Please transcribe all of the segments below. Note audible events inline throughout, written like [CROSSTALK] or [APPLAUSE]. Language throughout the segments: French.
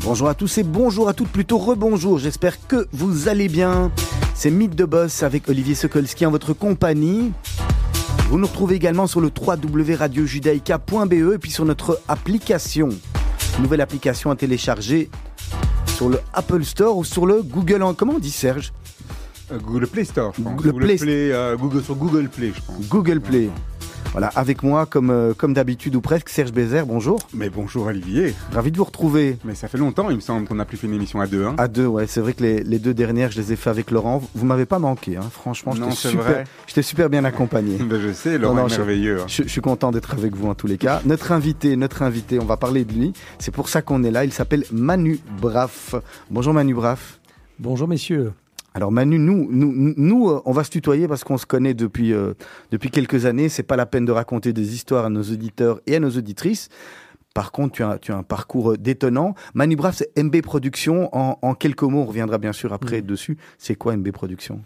Bonjour à tous et bonjour à toutes, plutôt rebonjour, j'espère que vous allez bien. C'est Mythe de Boss avec Olivier Sokolski en votre compagnie. Vous nous retrouvez également sur le www.radiojudaïka.be et puis sur notre application. Nouvelle application à télécharger sur le Apple Store ou sur le Google. Comment on dit Serge? Google Play Store, je pense. Google Google Play- Play, euh, Google, sur Google Play, je pense. Google Play. Voilà, avec moi, comme, euh, comme d'habitude ou presque, Serge Bézère, bonjour. Mais bonjour Olivier. Ravi de vous retrouver. Mais ça fait longtemps, il me semble qu'on n'a plus fait une émission à deux. Hein. À deux, ouais, c'est vrai que les, les deux dernières, je les ai fait avec Laurent. Vous m'avez pas manqué, hein. franchement, Non, j'étais c'est super, super bien accompagné. [LAUGHS] Ben, je sais, Laurent Non, non, est je- merveilleux. hein. Je, je suis content d'être avec vous en tous les cas. Notre invité, notre invité, on va parler de lui. C'est pour ça qu'on est là. Il s'appelle Manu Braff. Bonjour Manu Braff. Bonjour messieurs. Alors Manu, nous, nous, nous, euh, on va se tutoyer parce qu'on se connaît depuis euh, depuis quelques années. C'est pas la peine de raconter des histoires à nos auditeurs et à nos auditrices. Par contre, tu as, tu as un parcours euh, détonnant. Manu Braff, c'est MB Productions. En, en quelques mots, on reviendra bien sûr après Mhm. dessus. C'est quoi MB Productions?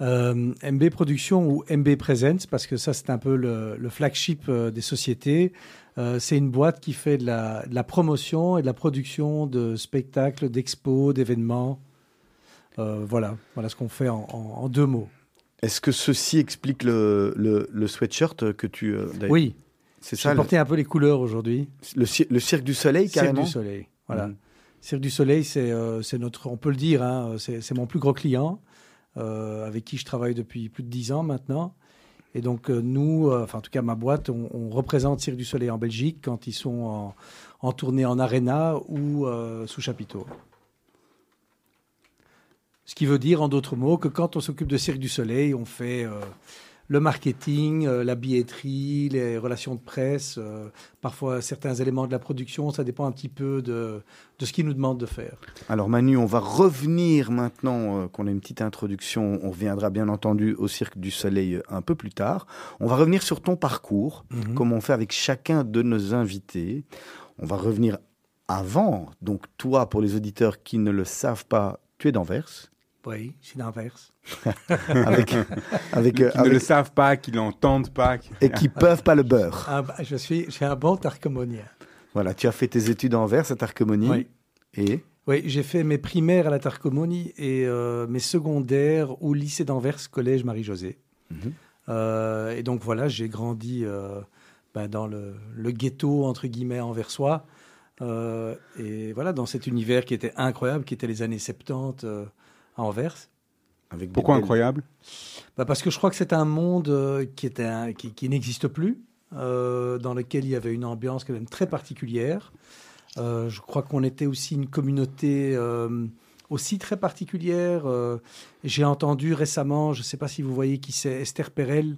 Euh, MB Production ou MB Presents, parce que ça c'est un peu le, le flagship euh, des sociétés. Euh, c'est une boîte qui fait de la, de la promotion et de la production de spectacles, d'expos, d'événements. Euh, voilà, voilà ce qu'on fait en, en- en deux mots. Est-ce que ceci explique le, le, le sweatshirt que tu... euh, Oui, c'est ça. Le, porté un peu les couleurs aujourd'hui. le cir- le cirque du soleil, Cirque carrément. du Soleil. Voilà. Cirque du Soleil, c'est euh, notre, on peut le dire, hein, c'est mon plus gros client, euh, avec qui je travaille depuis plus de dix ans maintenant. Et donc euh, nous, enfin en tout cas ma boîte, on, on représente Cirque du Soleil en Belgique quand ils sont en, en tournée en arena ou sous chapiteau. Ce qui veut dire, en d'autres mots, que quand on s'occupe de Cirque du Soleil, on fait euh, le marketing, euh, la billetterie, les relations de presse, euh, parfois certains éléments de la production. Ça dépend un petit peu de, de ce qu'ils nous demandent de faire. Alors Manu, on va revenir maintenant qu'on a une petite introduction. On reviendra bien entendu au Cirque du Soleil un peu plus tard. On va revenir sur ton parcours, Mhm. comme on fait avec chacun de nos invités. On va revenir avant. Donc toi, pour les auditeurs qui ne le savent pas, tu es d'Anvers. Oui, c'est l'inverse. [LAUGHS] Avec, avec, euh, Qui ne le savent pas, qui l'entendent pas. qui- et qui peuvent pas le beurre. Ah, bah, je suis, j'ai un bon tarcomonien. Voilà, tu as fait tes études à Anvers, à Tarcomonie. Oui. Et? Oui, j'ai fait mes primaires à la Tarcomonie et euh, mes secondaires au lycée d'Anvers, collège Marie-Josée. Mhm. Euh, et donc voilà, j'ai grandi euh, ben, dans le, le ghetto, entre guillemets, anversois. Euh, et voilà, dans cet univers qui était incroyable, qui était les années 70 euh, à Anvers. avec Pourquoi belles- incroyable Bah, parce que je crois que c'est un monde euh, qui, était un- qui, qui n'existe plus, euh, dans lequel il y avait une ambiance quand même très particulière. Euh, je crois qu'on était aussi une communauté euh, aussi très particulière. Euh, J'ai entendu récemment, je ne sais pas si vous voyez qui c'est, Esther Perel,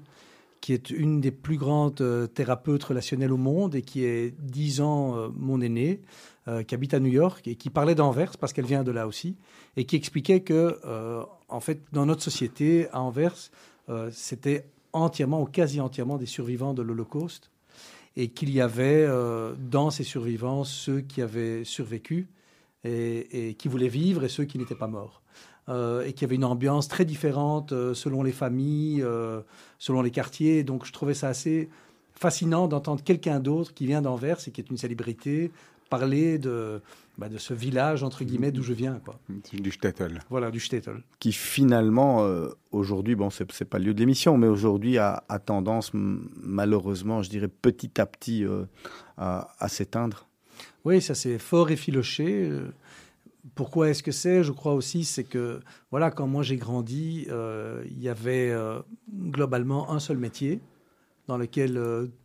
qui est une des plus grandes thérapeutes relationnelles au monde et qui est dix ans euh, mon aînée, euh, qui habite à New York et qui parlait d'Anvers parce qu'elle vient de là aussi et qui expliquait que, euh, en fait, dans notre société, à Anvers, euh, c'était entièrement ou quasi entièrement des survivants de l'Holocauste et qu'il y avait dans ces survivants ceux qui avaient survécu et, qui voulaient vivre et ceux qui n'étaient pas morts. Et qu'il y avait une ambiance très différente selon les familles, selon les quartiers. Donc je trouvais ça assez fascinant d'entendre quelqu'un d'autre qui vient d'Anvers et qui est une célébrité parler de, bah, de ce village, entre guillemets, d'où je viens. Quoi. Du shtetl. Voilà, du shtetl. qui finalement, euh, aujourd'hui, bon, c'est c'est pas le lieu de l'émission, mais aujourd'hui a, a tendance, malheureusement, je dirais petit à petit, euh, à, à s'éteindre. Oui, ça c'est fort effiloché. Euh, Pourquoi est-ce que c'est? Je crois aussi, c'est que, voilà, quand moi j'ai grandi, euh, il y avait globalement un seul métier. dans lequel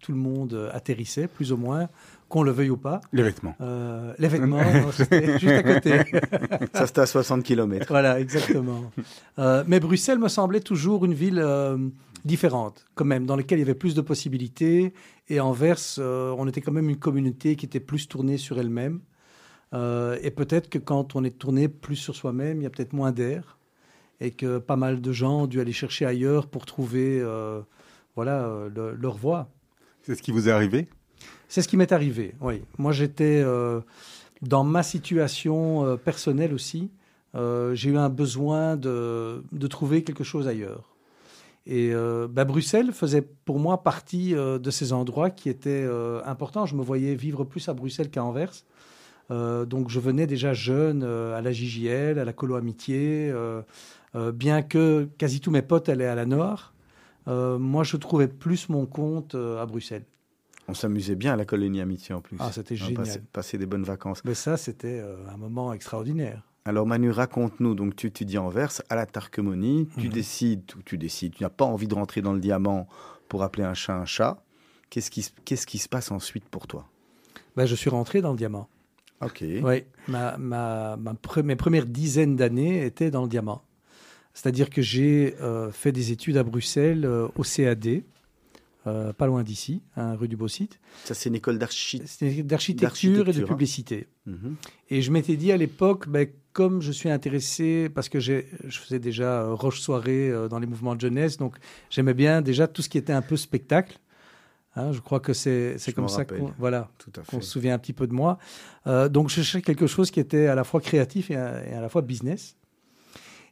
tout le monde atterrissait, plus ou moins, qu'on le veuille ou pas. Les vêtements. Euh, les vêtements, c'était [LAUGHS] juste à côté. Ça, c'était à 60 km. Voilà, exactement. Euh, mais Bruxelles me semblait toujours une ville euh, différente, quand même, dans laquelle il y avait plus de possibilités. Et Anvers, euh, on était quand même une communauté qui était plus tournée sur elle-même. Euh, et peut-être que quand on est tourné plus sur soi-même, il y a peut-être moins d'air. Et que pas mal de gens ont dû aller chercher ailleurs pour trouver euh, voilà, le- leur voie. C'est ce qui vous est arrivé? C'est ce qui m'est arrivé, oui. Moi, j'étais euh, dans ma situation euh, personnelle aussi. euh, j'ai eu un besoin de, de trouver quelque chose ailleurs. Et bah, Bruxelles faisait pour moi partie de ces endroits qui étaient importants. Je me voyais vivre plus à Bruxelles qu'à Anvers. Donc je venais déjà jeune à la JJL, à la Colo Amitié, bien que quasi tous mes potes allaient à la Nord. moi, je trouvais plus mon compte à Bruxelles. On s'amusait bien à la colonie Amitié en plus. Ah, c'était génial. passait, passait des bonnes vacances. Mais ça, c'était euh, un moment extraordinaire. Alors Manu, raconte-nous. Donc tu étudies en Anvers, à la Tarquemonie. Tu Mhm. décides, ou tu décides, tu n'as pas envie de rentrer dans le diamant pour appeler un chat un chat. Qu'est-ce qui, se- qu'est-ce qui se passe ensuite pour toi? Ben, je suis rentré dans le diamant. Ok. Oui, ma, ma, ma pre- mes premières dizaines d'années étaient dans le diamant. C'est-à-dire que j'ai euh, fait des études à Bruxelles euh, au CAD, euh, pas loin d'ici, hein, rue du Beau-Site. Ça, c'est une école d'architecture et de hein. publicité. Mhm. Et je m'étais dit à l'époque, ben, comme je suis intéressé, parce que je faisais déjà euh, Roche Soirée euh, dans les mouvements de jeunesse, donc j'aimais bien déjà tout ce qui était un peu spectacle. Hein, je crois que c'est comme ça qu'on voilà, se souvient un petit peu de moi. Donc je cherchais quelque chose qui était à la fois créatif et à, et à la fois business.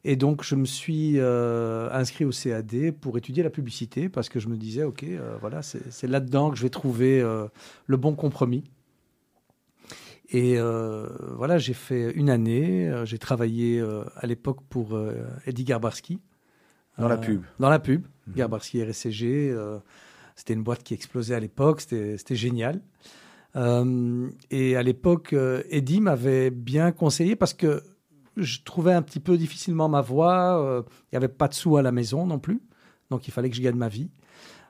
Et donc je me suis euh, inscrit au CAD pour étudier la publicité parce que je me disais, OK, euh, voilà, c'est là-dedans que je vais trouver euh, le bon compromis. Et voilà, j'ai fait une année. J'ai travaillé à l'époque pour Eddie Garbarski. Dans la pub. Dans la pub. Mhm. Garbarski RSCG. c'était une boîte qui explosait à l'époque. C'était c'était génial. Et à l'époque, Eddie m'avait bien conseillé parce que je trouvais un petit peu difficilement ma voie. euh, Il n'y avait pas de sous à la maison non plus. Donc il fallait que je gagne ma vie.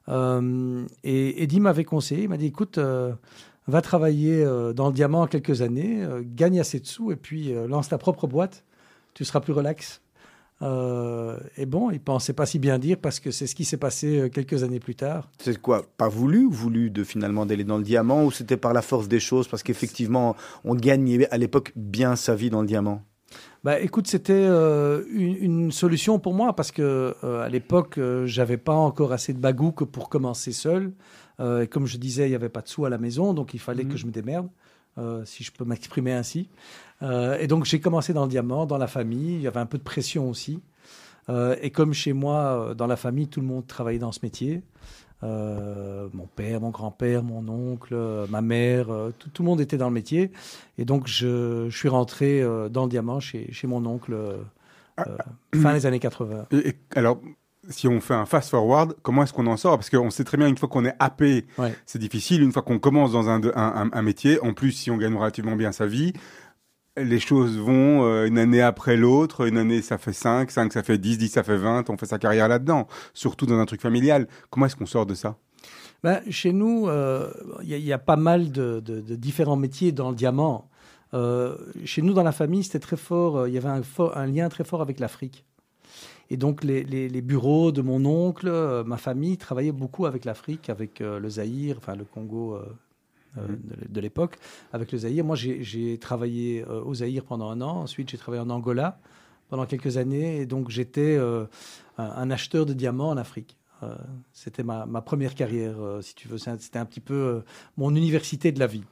Euh, et Eddie m'avait conseillé, il m'a dit, écoute, euh, va travailler dans le diamant quelques années, gagne assez de sous et puis lance ta propre boîte, tu seras plus relax. Et bon, il pensait pas si bien dire parce que c'est ce qui s'est passé quelques années plus tard. C'est quoi Pas voulu Voulu de finalement d'aller dans le diamant ou c'était par la force des choses Parce qu'effectivement, on gagnait à l'époque bien sa vie dans le diamant? Bah, écoute, c'était euh, une, une solution pour moi parce que euh, à l'époque, euh, j'avais pas encore assez de bagou que pour commencer seul. Et comme je disais, il n'y avait pas de sous à la maison, donc il fallait Mhm. que je me démerde, si je peux m'exprimer ainsi. Et donc j'ai commencé dans le diamant, dans la famille. Il y avait un peu de pression aussi. Et comme chez moi, dans la famille, tout le monde travaillait dans ce métier. Euh, mon père, mon grand-père, mon oncle, euh, ma mère, euh, tout, tout le monde était dans le métier. Et donc, je, je suis rentré dans le diamant chez, chez mon oncle Ah, fin des années 80. Et, et alors, si on fait un fast-forward, comment est-ce qu'on en sort? Parce qu'on sait très bien, une fois qu'on est happé, Ouais. c'est difficile. Une fois qu'on commence dans un, un, un- un métier, en plus, si on gagne relativement bien sa vie, les choses vont euh, une année après l'autre. Une année, ça fait 5, 5, ça fait 10, 10, ça fait 20. On fait sa carrière là-dedans. Surtout dans un truc familial. Comment est-ce qu'on sort de ça? Ben, chez nous, euh, il y, a- pas mal de, différents métiers dans le diamant. Euh, chez nous, dans la famille, c'était très fort. Il y avait un, lien très fort avec l'Afrique. Et donc, les, les- bureaux de mon oncle, ma famille, travaillaient beaucoup avec l'Afrique, avec le Zaïre, enfin le Congo de, de l'époque, avec le Zaïre. Moi, j'ai- travaillé euh, au Zaïre pendant un an. Ensuite, j'ai travaillé en Angola pendant quelques années. Et donc, j'étais euh, un, acheteur de diamants en Afrique. Euh, C'était ma, ma première carrière, euh, si tu veux. C'était un petit peu euh, mon université de la vie.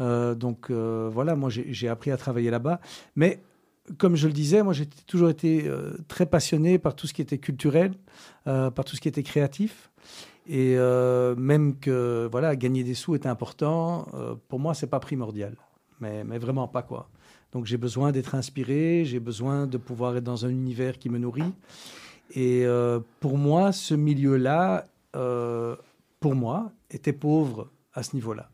Euh, donc euh, voilà, moi j'ai appris à travailler là-bas. Mais comme je le disais, moi j'ai toujours été euh, très passionné par tout ce qui était culturel, euh, par tout ce qui était créatif. Et euh, même que voilà, gagner des sous est important, euh, pour moi c'est pas primordial. Mais, mais vraiment pas quoi. Donc j'ai besoin d'être inspiré, j'ai besoin de pouvoir être dans un univers qui me nourrit. Et euh, pour moi, ce milieu-là, pour moi, était pauvre à ce niveau-là.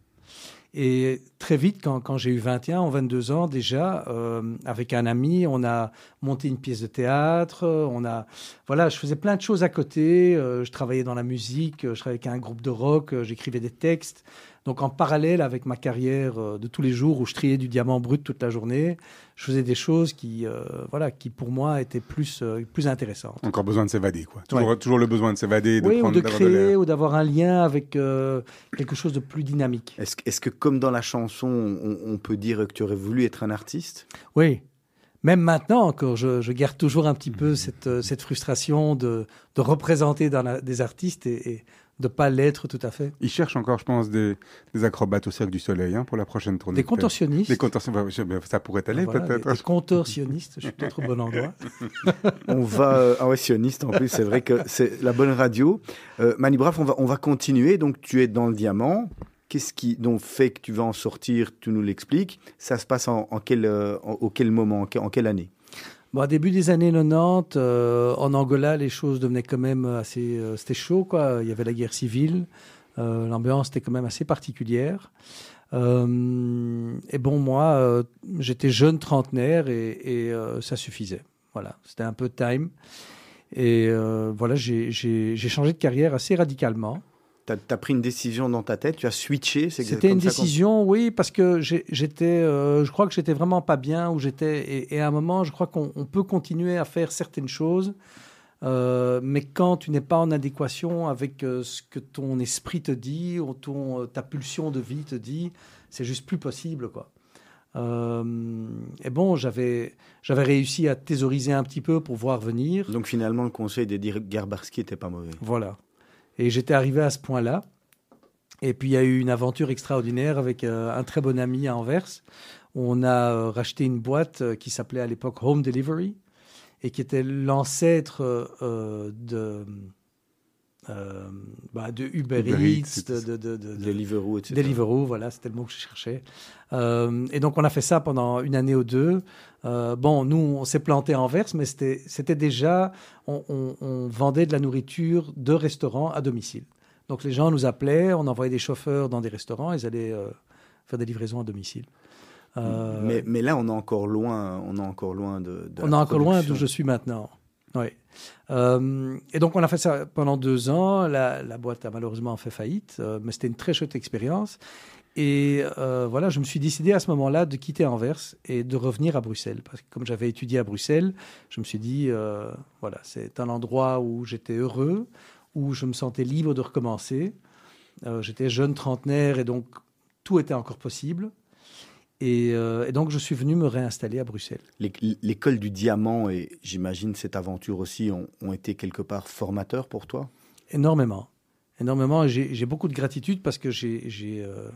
Et très vite, quand, j'ai eu 21 ou 22 ans déjà, euh, avec un ami, on a monté une pièce de théâtre, on a, voilà, je faisais plein de choses à côté, euh, je travaillais dans la musique, je travaillais avec un groupe de rock, euh, j'écrivais des textes. Donc en parallèle avec ma carrière euh, de tous les jours où je triais du diamant brut toute la journée, je faisais des choses qui, euh, voilà, qui pour moi étaient plus, euh, plus intéressantes. Encore besoin de s'évader, quoi. Toujours, Ouais. toujours le besoin de s'évader, de Oui, ou prendre de d'avoir créer, ou d'avoir un lien avec euh, quelque chose de plus dynamique. Est-ce que- comme dans la chanson, on, on peut dire que tu aurais voulu être un artiste? Oui. Même maintenant encore, je, je garde toujours un petit peu cette, euh, cette frustration de, de représenter dans la- des artistes et, et de pas l'être tout à fait. Ils cherchent encore, je pense, des, des acrobates au Cirque du Soleil hein, pour la prochaine tournée. Des contorsionnistes. Des contorsionnistes. bah, Ça pourrait aller, Voilà, peut-être. des, des contorsionnistes, je suis peut-être au bon endroit. [LAUGHS] On va, euh, ah ouais, sioniste en plus, c'est vrai que c'est la bonne radio. Euh, Manu Braff, on va, on va continuer. Donc, tu es dans le diamant. Qu'est-ce qui donc fait que tu vas en sortir? Tu nous l'expliques. Ça se passe en, en quel, euh, en- au quel moment, en quelle année? Bon, début des années 90, euh, en Angola, les choses devenaient quand même assez. euh, c'était chaud, quoi. Il y avait la guerre civile. euh, L'ambiance était quand même assez particulière. Euh, et bon, moi, j'étais jeune trentenaire et, et, ça suffisait. Voilà, c'était un peu time. Et voilà, j'ai changé de carrière assez radicalement. Tu as, pris une décision dans ta tête, tu as switché. C'était une décision, oui, parce que j'étais, euh, je crois que j'étais vraiment pas bien où j'étais, et, et à un moment, je crois qu'on on peut continuer à faire certaines choses, euh, mais quand tu n'es pas en adéquation avec euh, ce que ton esprit te dit, ou ton, ta pulsion de vie te dit, c'est juste plus possible, quoi. Euh, et bon, j'avais, j'avais réussi à thésauriser un petit peu pour voir venir. Donc finalement, le conseil d'Eddie Garbarski n'était pas mauvais. Voilà. Et j'étais arrivé à ce point-là. Et puis il y a eu une aventure extraordinaire avec euh, un très bon ami à Anvers. On a euh, racheté une boîte euh, qui s'appelait à l'époque Home Delivery et qui était l'ancêtre de, euh, bah, de Uber, Uber Eats, Eats, de, de, de, de- de- Deliveroo, etc. Deliveroo, voilà, c'était le mot que je cherchais. Euh, et donc, on a fait ça pendant une année ou deux. Euh, bon, nous, on s'est planté à Anvers, mais c'était déjà, on, on- on vendait de la nourriture de restaurants à domicile. Donc, les gens nous appelaient, on envoyait des chauffeurs dans des restaurants, ils allaient euh, faire des livraisons à domicile. Euh, Mais, mais là, on est encore loin, on est encore loin de. de on est encore loin d'où je suis maintenant. Oui. Euh, et donc, on a fait ça pendant deux ans. La, boîte a malheureusement fait faillite, euh, mais c'était une très chouette expérience. Et euh, voilà, je me suis décidé à ce moment-là de quitter Anvers et de revenir à Bruxelles. Parce que comme j'avais étudié à Bruxelles, je me suis dit, voilà, c'est un endroit où j'étais heureux, où je me sentais libre de recommencer. J'étais jeune trentenaire et donc tout était encore possible. Et, euh, et donc, je suis venu me réinstaller à Bruxelles. L'é- L'école du diamant et j'imagine cette aventure aussi ont, ont été quelque part formateurs pour toi? Énormément. Énormément. J'ai beaucoup de gratitude parce que j'ai euh,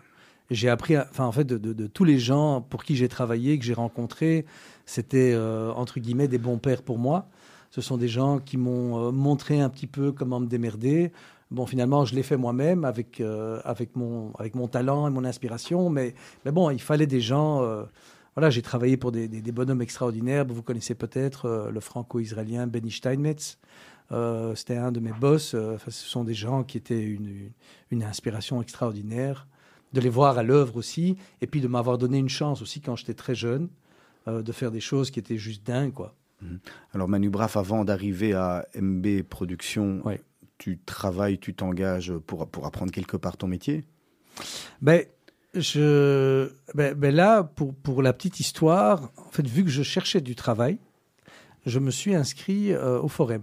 appris, à- enfin, en fait, de, de- de tous les gens pour qui j'ai travaillé, que j'ai rencontrés, c'était, euh, entre guillemets, des bons pères pour moi. Ce sont des gens qui m'ont montré un petit peu comment me démerder. Bon, finalement, je l'ai fait moi-même avec, euh, avec, mon, avec mon talent et mon inspiration. Mais, mais bon, il fallait des gens. euh, voilà, j'ai travaillé pour des, des- des bonhommes extraordinaires. Vous connaissez peut-être euh, le franco-israélien Benny Steinmetz. C'était un de mes boss. Enfin, ce sont des gens qui étaient une, une, inspiration extraordinaire. De les voir à l'œuvre aussi. Et puis de m'avoir donné une chance aussi quand j'étais très jeune de faire des choses qui étaient juste dingues, quoi. Alors Manu Braff, avant d'arriver à MB Productions, Ouais. Tu travailles, tu t'engages pour, pour apprendre quelque part ton métier? Ben, je, ben, ben là, pour, pour la petite histoire, en fait, vu que je cherchais du travail, je me suis inscrit euh, au Forum.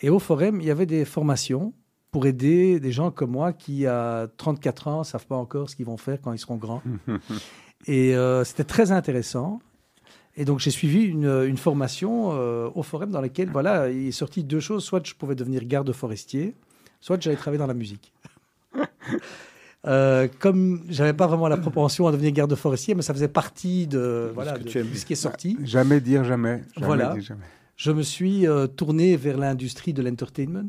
Et au Forum, il y avait des formations pour aider des gens comme moi qui, à 34 ans, ne savent pas encore ce qu'ils vont faire quand ils seront grands. [LAUGHS] Et euh, c'était très intéressant. Et donc, j'ai suivi une, une formation euh, au Forum dans laquelle, voilà, il est sorti deux choses. Soit je pouvais devenir garde forestier, soit j'allais travailler dans la musique. [LAUGHS] Euh, comme j'avais pas vraiment la propension à devenir garde forestier, mais ça faisait partie de, voilà, de, ce qui est sorti. Jamais dire jamais. jamais Voilà. dire jamais. Je me suis euh, tourné vers l'industrie de l'entertainment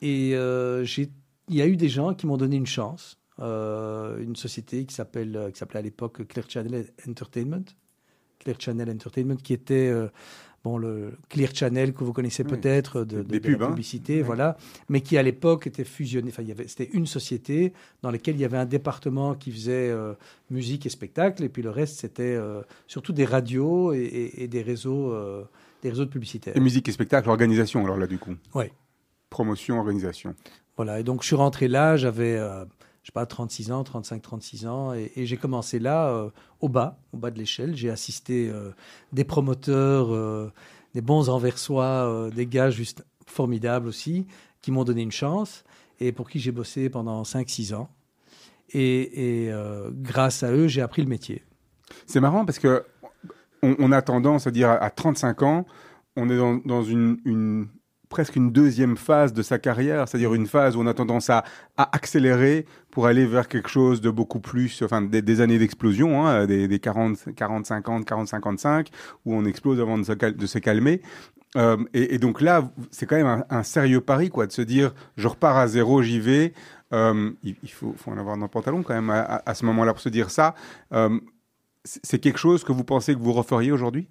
et euh, il y a eu des gens qui m'ont donné une chance. Euh, une société qui s'appelle qui s'appelait à l'époque Clear Channel Entertainment, Clear Channel Entertainment, qui était euh, bon, le Clear Channel que vous connaissez peut-être de, de, Des de la pubs, hein. publicité, voilà, mais qui à l'époque était fusionné. Enfin, il y avait, c'était une société dans laquelle il y avait un département qui faisait euh, musique et spectacle, et puis le reste c'était euh, surtout des radios et, et- et des réseaux, des réseaux de publicitaires. Et musique et spectacle, organisation, alors là, du coup. Ouais. Promotion, organisation. Voilà, et donc je suis rentré là, j'avais, euh, je sais pas, 36 ans, 35, 36 ans, et, j'ai commencé là, euh, au bas, au bas de l'échelle. J'ai assisté euh, des promoteurs, euh, des bons anversois, des gars juste formidables aussi, qui m'ont donné une chance, et pour qui j'ai bossé pendant 5-6 ans. Et, grâce à eux, j'ai appris le métier. C'est marrant parce que on, a tendance à dire à, à 35 ans, on est dans, une- presque une deuxième phase de sa carrière, c'est-à-dire une phase où on a tendance à, à accélérer pour aller vers quelque chose de beaucoup plus, enfin des, années d'explosion, hein, des, des 40, 40, 50, 40, 55, où on explose avant de se, calmer. Euh, et, donc là, c'est quand même un, sérieux pari, quoi, de se dire, je repars à zéro, j'y vais. Euh, il, faut, en avoir dans le pantalon quand même à, ce moment-là pour se dire ça. Euh, c'est c'est quelque chose que vous pensez que vous referiez aujourd'hui?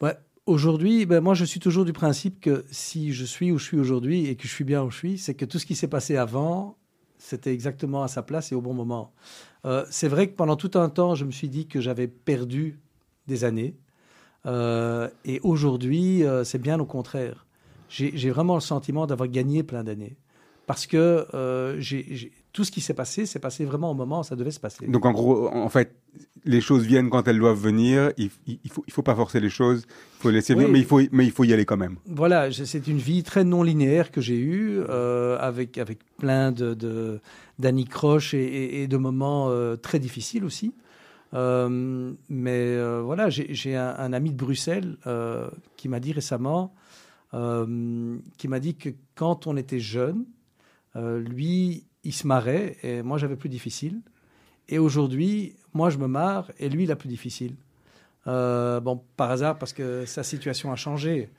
Ouais. Aujourd'hui, ben moi, je suis toujours du principe que si je suis où je suis aujourd'hui et que je suis bien où je suis, c'est que tout ce qui s'est passé avant, c'était exactement à sa place et au bon moment. Euh, c'est vrai que pendant tout un temps, je me suis dit que j'avais perdu des années. Euh, et aujourd'hui, euh, c'est bien au contraire. J'ai vraiment le sentiment d'avoir gagné plein d'années. Parce que j'ai- tout ce qui s'est passé, c'est passé vraiment au moment où ça devait se passer. Donc en gros, en fait, les choses viennent quand elles doivent venir. Il, il, il faut, il faut pas forcer les choses. Il faut laisser venir, mais il faut, mais il faut y aller quand même. Voilà, c'est une vie très non linéaire que j'ai eue, euh, avec, avec plein de, d'anicroches et, et- et de moments euh, très difficiles aussi. Euh, mais voilà, j'ai, un, un ami de Bruxelles qui m'a dit récemment, qui m'a dit que quand on était jeune, lui, il se marrait et moi j'avais plus difficile. Et aujourd'hui, moi je me marre et lui il a plus difficile. Euh, bon, par hasard, parce que sa situation a changé.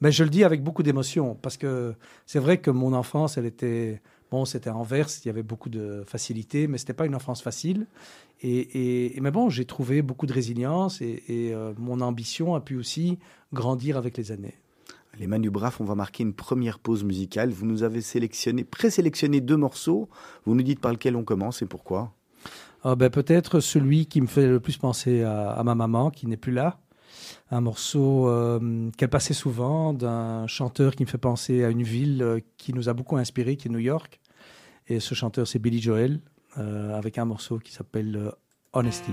Mais je le dis avec beaucoup d'émotion, parce que c'est vrai que mon enfance, elle était... Bon, c'était Anvers, il y avait beaucoup de facilité, mais c'était pas une enfance facile. Et, mais bon, j'ai trouvé beaucoup de résilience et, et, euh, mon ambition a pu aussi grandir avec les années. Les Manu Braff, on va marquer une première pause musicale. Vous nous avez sélectionné, présélectionné deux morceaux. Vous nous dites par lequel on commence et pourquoi Ah ben, Peut-être celui qui me fait le plus penser à, ma maman, qui n'est plus là. Un morceau euh, qu'elle passait souvent d'un chanteur qui me fait penser à une ville euh, qui nous a beaucoup inspiré, qui est New York. Et ce chanteur, c'est Billy Joel, euh, avec un morceau qui s'appelle Honesty.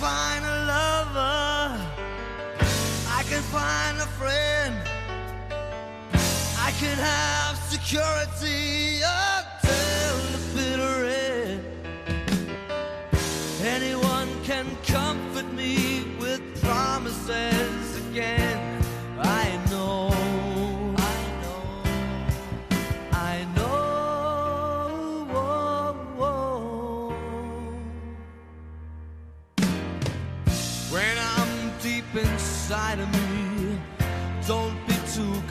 Find a lover. I can find a friend. I can have security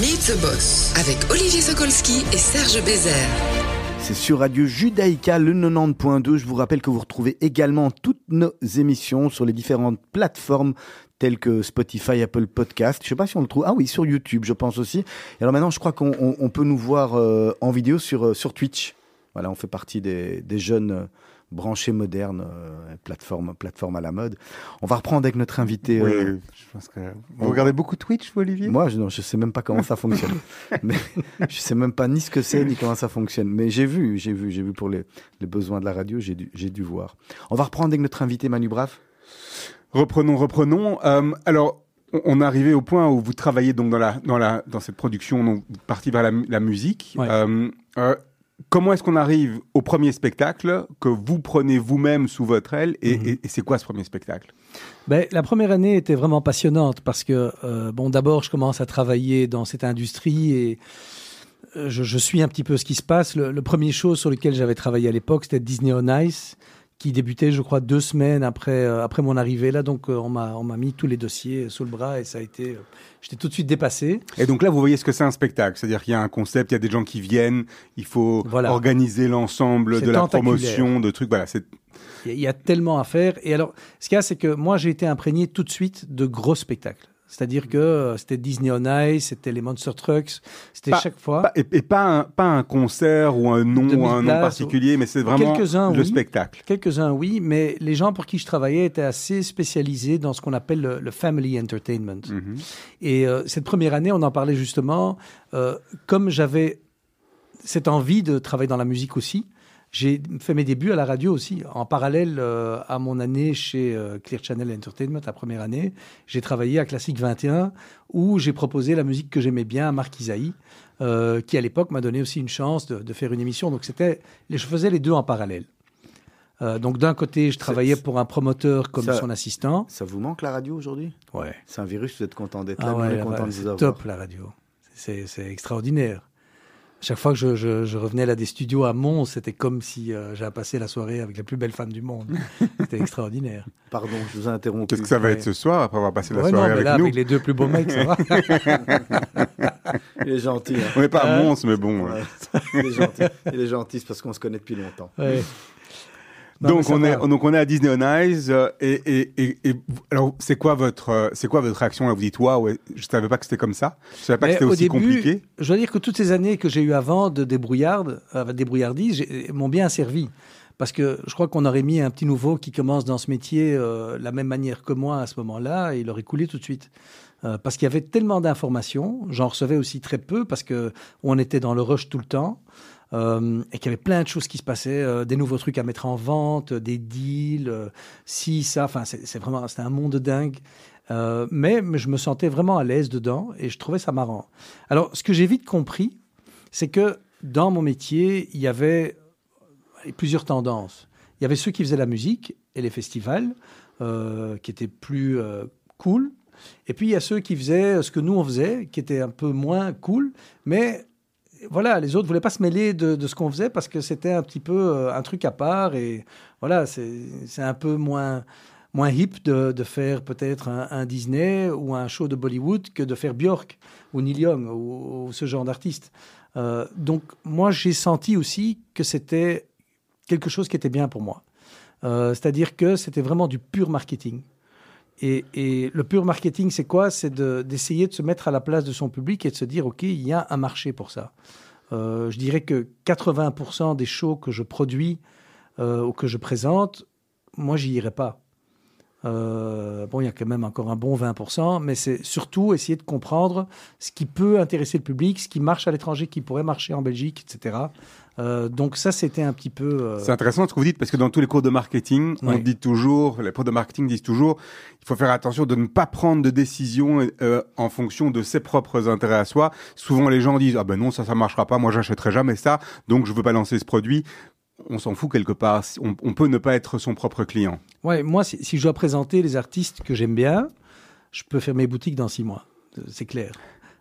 Meet the Boss avec Olivier Sokolski et Serge Bézère. C'est sur Radio Judaïka, le 90.2. Je vous rappelle que vous retrouvez également toutes nos émissions sur les différentes plateformes telles que Spotify, Apple Podcast. Je sais pas si on le trouve. Ah oui, sur YouTube, je pense aussi. Et alors maintenant, je crois qu'on on- on peut nous voir euh, en vidéo sur, euh, sur Twitch. Voilà, on fait partie des, des jeunes euh, branchés modernes, euh, plateforme, plateforme à la mode. On va reprendre avec notre invité. Oui, euh, je pense que. Vous regardez beaucoup Twitch, vous, Olivier? Moi, je, je sais même pas comment ça fonctionne. [LAUGHS] mais, je sais même pas ni ce que c'est ni comment ça fonctionne. Mais j'ai vu, j'ai vu, j'ai vu pour les, les besoins de la radio, j'ai dû, voir. On va reprendre avec notre invité Manu Braff. Reprenons, reprenons. Euh, alors, on- est arrivé au point où vous travaillez donc dans la dans la dans cette production, donc partez vers la, mu- la musique. Ouais. Euh, euh, comment est-ce qu'on arrive au premier spectacle que vous prenez vous-même sous votre aile et, Mhm. et- et c'est quoi ce premier spectacle? Ben, la première année était vraiment passionnante parce que, euh, bon, d'abord, je commence à travailler dans cette industrie et euh, je, je suis un petit peu ce qui se passe. Le, le premier show sur lequel j'avais travaillé à l'époque, c'était Disney on Ice, qui débutait, je crois, deux semaines après, euh, après mon arrivée là. Donc, euh, on m'a on m'a mis tous les dossiers sous le bras et ça a été. euh, J'étais tout de suite dépassé. Et donc là, vous voyez ce que c'est un spectacle, c'est-à-dire qu'il y a un concept, il y a des gens qui viennent, il faut Voilà. organiser l'ensemble de la promotion, de trucs. Voilà, c'est il y a tellement à faire. Et alors, ce qu'il y a, c'est que moi, j'ai été imprégné tout de suite de gros spectacles. C'est-à-dire que euh, c'était Disney on Ice, c'était les Monster Trucks, c'était chaque fois. pas, et, et pas un pas un concert ou un nom, 2000 ou un nom particulier, mais c'est vraiment le oui. spectacle. Quelques-uns, oui, mais les gens pour qui je travaillais étaient assez spécialisés dans ce qu'on appelle le, le family entertainment. Mhm. Et euh, cette première année, on en parlait justement, euh, comme j'avais cette envie de travailler dans la musique aussi, j'ai fait mes débuts à la radio aussi. En parallèle euh, à mon année chez euh, Clear Channel Entertainment, la première année, j'ai travaillé à Classique 21 où j'ai proposé la musique que j'aimais bien à Marc Isaïe, euh, qui à l'époque m'a donné aussi une chance de, de faire une émission. Donc c'était, je faisais les deux en parallèle. Euh, donc d'un côté, je travaillais pour un promoteur comme ça- son assistant. Ça vous manque la radio aujourd'hui? Ouais. C'est un virus, vous êtes content d'être Ah là, ouais, est la- content de vous avoir. top la radio. C'est extraordinaire. Chaque fois que je, je- je revenais là des studios à Mons, c'était comme si euh, j'avais passé la soirée avec la plus belle femme du monde. [LAUGHS] c'était extraordinaire. Pardon, je vous ai interrompu. Qu'est-ce que ça va être ce soir après avoir passé la Ouais, non, soirée mais avec là, nous avec les deux plus beaux mecs, ça va. [LAUGHS] Il est gentil. hein. On n'est pas à Euh, Mons, mais bon. Ouais. Il est gentil. Il est gentil, c'est parce qu'on se connaît depuis longtemps. Ouais. Non, donc on est donc on est à Disney on Ice euh, et, et, et, alors c'est quoi votre euh, c'est quoi votre réaction? Là vous dites ouais, je savais pas que c'était comme ça je savais pas Mais que c'était au aussi début, compliqué Je dois dire que toutes ces années que j'ai eu avant de débrouillarde, euh, débrouillardise, m'ont bien servi. Parce que je crois qu'on aurait mis un petit nouveau qui commence dans ce métier euh, la même manière que moi à ce moment-là, et il aurait coulé tout de suite. Euh, parce qu'il y avait tellement d'informations, j'en recevais aussi très peu parce que on était dans le rush tout le temps. Euh, et qu'il y avait plein de choses qui se passaient, euh, des nouveaux trucs à mettre en vente, des deals, euh, ci, ça. Enfin, c'est vraiment, c'était un monde dingue. Euh, mais, je me sentais vraiment à l'aise dedans et je trouvais ça marrant. Alors, ce que j'ai vite compris, c'est que dans mon métier, il y avait euh, plusieurs tendances. Il y avait ceux qui faisaient la musique et les festivals, euh, qui étaient plus euh, cool. Et puis il y a ceux qui faisaient ce que nous on faisait, qui était un peu moins cool, mais voilà, les autres voulaient pas se mêler de, de ce qu'on faisait parce que c'était un petit peu euh, un truc à part et voilà, c'est un peu moins moins hip de, de faire peut-être un, Disney ou un show de Bollywood que de faire Björk ou Neil Young ou, ou ce genre d'artiste. Euh, donc moi j'ai senti aussi que c'était quelque chose qui était bien pour moi. Euh, C'est-à-dire que c'était vraiment du pur marketing. Et, le pur marketing, c'est quoi? C'est de- d'essayer de, se mettre à la place de son public et de se dire, OK, il y a un marché pour ça. Euh, je dirais que 80% des shows que je produis euh, ou que je présente, moi, j'y irai pas. Euh, bon, il y a quand même encore un bon 20%, mais c'est surtout essayer de comprendre ce qui peut intéresser le public, ce qui marche à l'étranger, qui pourrait marcher en Belgique, etc. Euh, donc ça, c'était un petit peu... euh, C'est intéressant ce que vous dites parce que dans tous les cours de marketing, on dit toujours, les profs de marketing disent toujours, il faut faire attention de ne pas prendre de décision euh, en fonction de ses propres intérêts à soi. Souvent les gens disent ah ben non ça ça marchera pas, moi j'achèterai jamais ça, donc je veux pas lancer ce produit. On s'en fout quelque part. On, on peut ne pas être son propre client. Ouais, moi, si, si je dois présenter les artistes que j'aime bien, je peux fermer boutique dans six mois. C'est clair.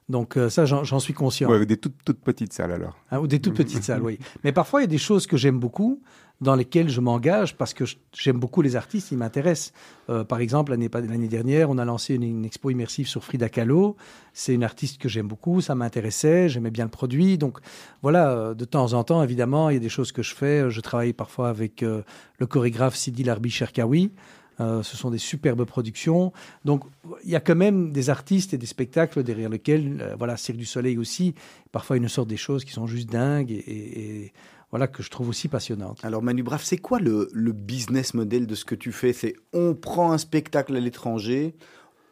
Donc euh, ça, j'en suis conscient. Ouais, avec des toutes toutes petites salles alors. Hein, ou des toutes petites salles, oui. [LAUGHS] Mais parfois, il y a des choses que j'aime beaucoup, dans lesquelles je m'engage parce que j'aime beaucoup les artistes, ils m'intéressent. Euh, par exemple, l'année dernière, on a lancé une, une expo immersive sur Frida Kahlo. C'est une artiste que j'aime beaucoup, ça m'intéressait, j'aimais bien le produit. Donc voilà, euh, de temps en temps, évidemment, il y a des choses que je fais. Je travaille parfois avec euh, le chorégraphe Sidi Larbi Cherkaoui. Euh, ce sont des superbes productions. Donc, il y a quand même des artistes et des spectacles derrière lesquels, euh, voilà, Cirque du Soleil aussi, parfois ils nous sortent des choses qui sont juste dingues et voilà, que je trouve aussi passionnantes. Alors Manu Braff, c'est quoi le, le business model de ce que tu fais? C'est on prend un spectacle à l'étranger,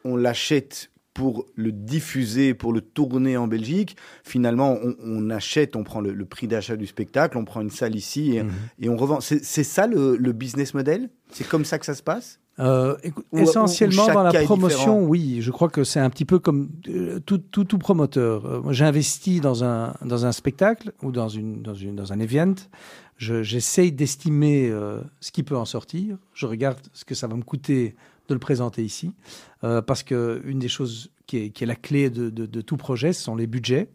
on l'achète pour le diffuser, pour le tourner en Belgique. Finalement, on, on achète, on prend le, le prix d'achat du spectacle, on prend une salle ici et, Mhm. et on revend. C'est ça le, le business model? C'est comme ça que ça se passe? Euh, écoute, Ou- essentiellement ou dans la promotion, oui. Je crois que c'est un petit peu comme euh, tout, tout, tout promoteur. Euh, J'investis dans un, dans un spectacle ou dans, une, dans, une, dans un event. Je- J'essaye d'estimer ce qui peut en sortir. Je regarde ce que ça va me coûter de le présenter ici. Euh, parce que une des choses qui est, qui est la clé de, de, de tout projet, ce sont les budgets.